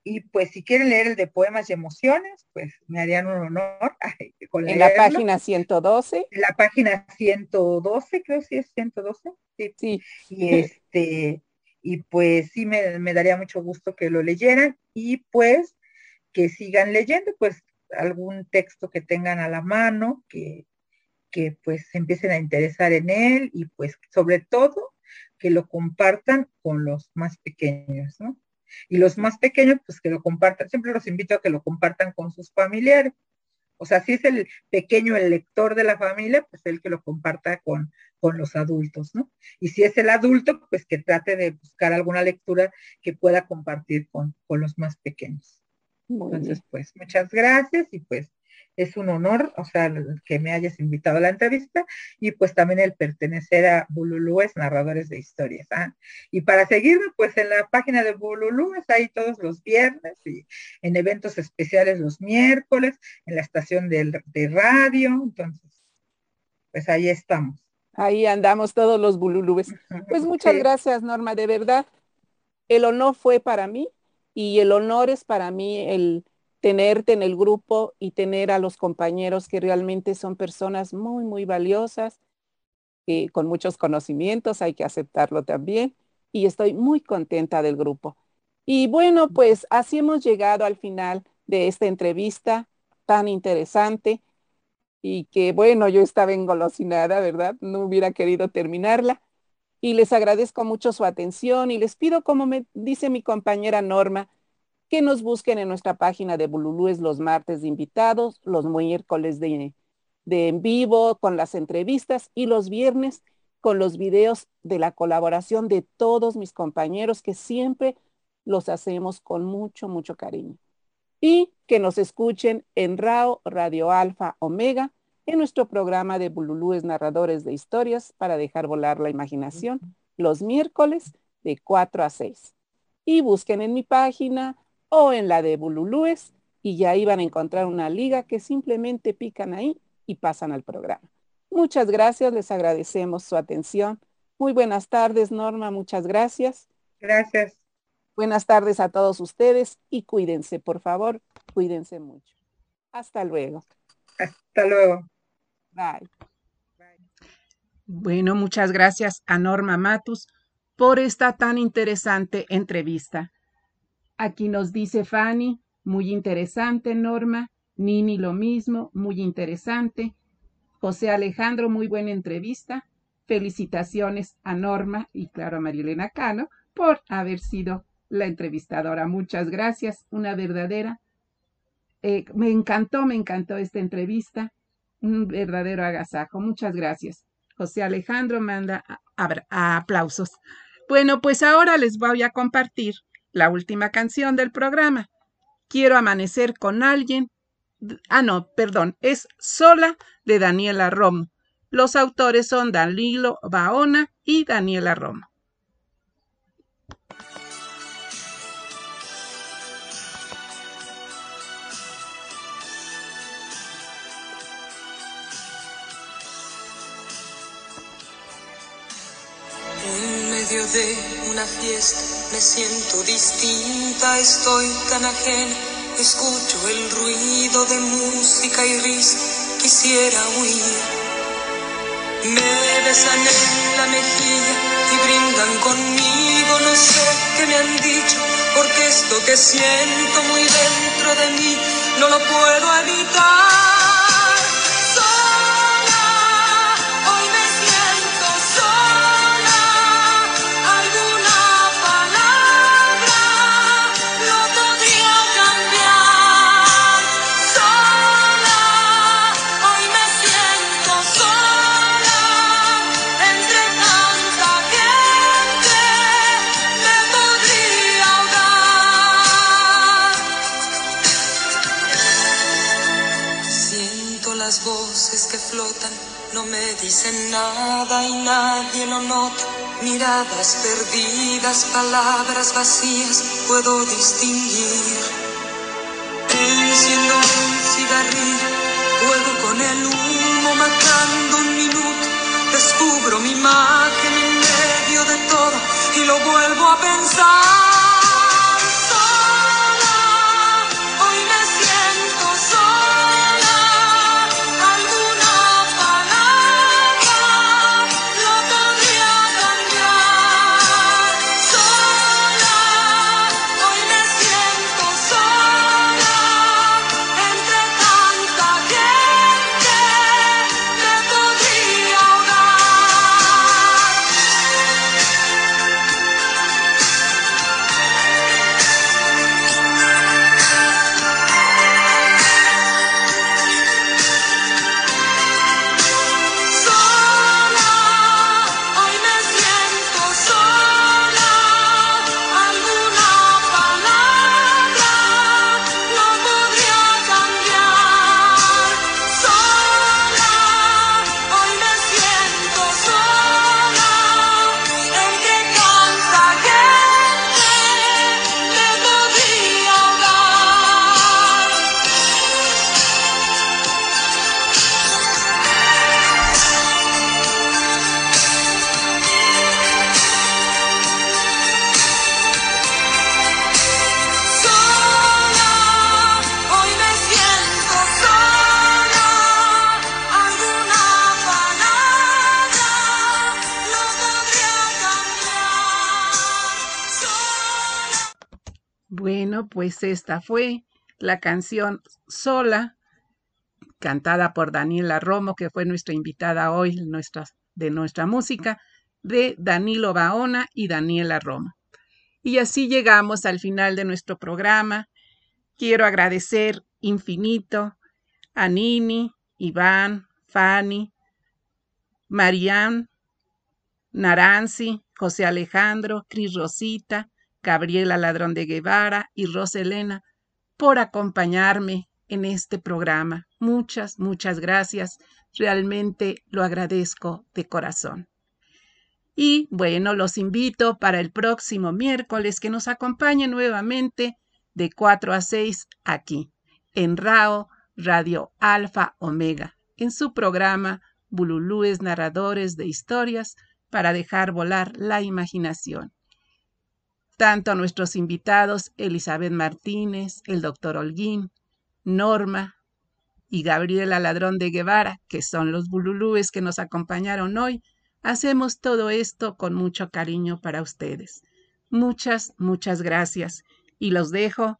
Y pues si quieren leer el de poemas y emociones, pues me harían un honor. [laughs] en la página 112. En la página 112, creo que es 112. Sí. sí. Y este, y pues sí me, me daría mucho gusto que lo leyeran y pues que sigan leyendo, pues algún texto que tengan a la mano, que, que pues se empiecen a interesar en él y pues sobre todo que lo compartan con los más pequeños, ¿no? Y los más pequeños, pues que lo compartan, siempre los invito a que lo compartan con sus familiares. O sea, si es el pequeño el lector de la familia, pues el que lo comparta con, con los adultos, ¿no? Y si es el adulto, pues que trate de buscar alguna lectura que pueda compartir con, con los más pequeños. Entonces, pues muchas gracias y pues es un honor, o sea, que me hayas invitado a la entrevista y pues también el pertenecer a Bululúes, narradores de historias. ¿ah? Y para seguirme, pues en la página de Bululúes, ahí todos los viernes y en eventos especiales los miércoles, en la estación de, de radio, entonces, pues ahí estamos. Ahí andamos todos los Bululúes. Pues muchas gracias, Norma, de verdad. El honor fue para mí y el honor es para mí el tenerte en el grupo y tener a los compañeros que realmente son personas muy, muy valiosas, y con muchos conocimientos, hay que aceptarlo también, y estoy muy contenta del grupo. Y bueno, pues así hemos llegado al final de esta entrevista tan interesante y que bueno, yo estaba engolosinada, ¿verdad? No hubiera querido terminarla, y les agradezco mucho su atención y les pido, como me dice mi compañera Norma, que nos busquen en nuestra página de Bululúes los martes de invitados, los miércoles de, de en vivo con las entrevistas y los viernes con los videos de la colaboración de todos mis compañeros que siempre los hacemos con mucho, mucho cariño. Y que nos escuchen en RAO Radio Alfa Omega en nuestro programa de Bululúes Narradores de Historias para dejar volar la imaginación los miércoles de 4 a 6. Y busquen en mi página o en la de Bululúes y ya iban a encontrar una liga que simplemente pican ahí y pasan al programa. Muchas gracias, les agradecemos su atención. Muy buenas tardes, Norma, muchas gracias. Gracias. Buenas tardes a todos ustedes y cuídense, por favor, cuídense mucho. Hasta luego. Hasta luego. Bueno, muchas gracias a Norma Matus por esta tan interesante entrevista. Aquí nos dice Fanny, Muy interesante, Norma. Nini lo mismo, muy interesante. José Alejandro, muy buena entrevista. Felicitaciones a Norma y claro a Marilena Cano por haber sido la entrevistadora. Muchas gracias, una verdadera. Eh, me encantó, me encantó esta entrevista. Un verdadero agasajo. Muchas gracias. José Alejandro manda aplausos. Bueno, pues ahora les voy a compartir la última canción del programa. Quiero amanecer con alguien. Ah, no, perdón, es Sola de Daniela Romo. Los autores son Danilo Baona y Daniela Romo. De una fiesta me siento distinta, estoy tan ajena, escucho el ruido de música y risa, quisiera huir. Me besan en la mejilla y brindan conmigo, no sé qué me han dicho, porque esto que siento muy dentro de mí no lo puedo evitar. Nada y nadie lo nota. Miradas perdidas, palabras vacías, puedo distinguir. Enciendo un cigarrillo, juego con el humo matando un minuto. Descubro mi imagen en medio de todo y lo vuelvo a pensar. Esta fue la canción Sola, cantada por Daniela Romo, que fue nuestra invitada hoy de nuestra música, de Danilo Baona y Daniela Romo. Y así llegamos al final de nuestro programa. Quiero agradecer infinito a Nini, Iván, Fanny, Marianne, Naranzi, José Alejandro, Cris Rosita, Gabriela Ladrón de Guevara y Roselena por acompañarme en este programa. Muchas, muchas gracias. Realmente lo agradezco de corazón. Y bueno, los invito para el próximo miércoles que nos acompañen nuevamente de 4 a 6 aquí, en RAO Radio Alfa Omega, en su programa Bululúes Narradores de Historias para dejar volar la imaginación tanto a nuestros invitados Elizabeth Martínez, el doctor Holguín, Norma y Gabriela Ladrón de Guevara, que son los bululúes que nos acompañaron hoy, hacemos todo esto con mucho cariño para ustedes. Muchas, muchas gracias y los dejo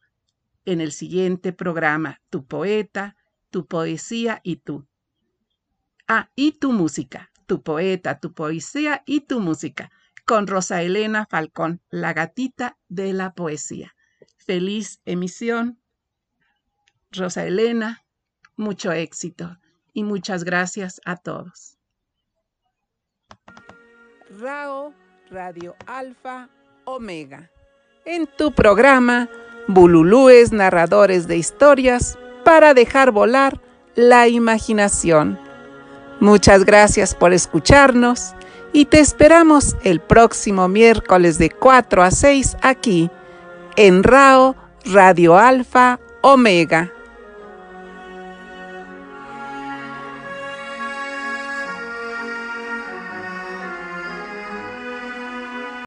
en el siguiente programa, Tu poeta, tu poesía y tú. Ah, y tu música, tu poeta, tu poesía y tu música, con Rosa Elena Falcón, la gatita de la poesía. Feliz emisión. Rosa Elena, mucho éxito y muchas gracias a todos. RAO Radio Alfa Omega. En tu programa, Bululúes narradores de historias para dejar volar la imaginación. Muchas gracias por escucharnos y te esperamos el próximo miércoles de 4 a 6 aquí en RAO Radio Alfa Omega.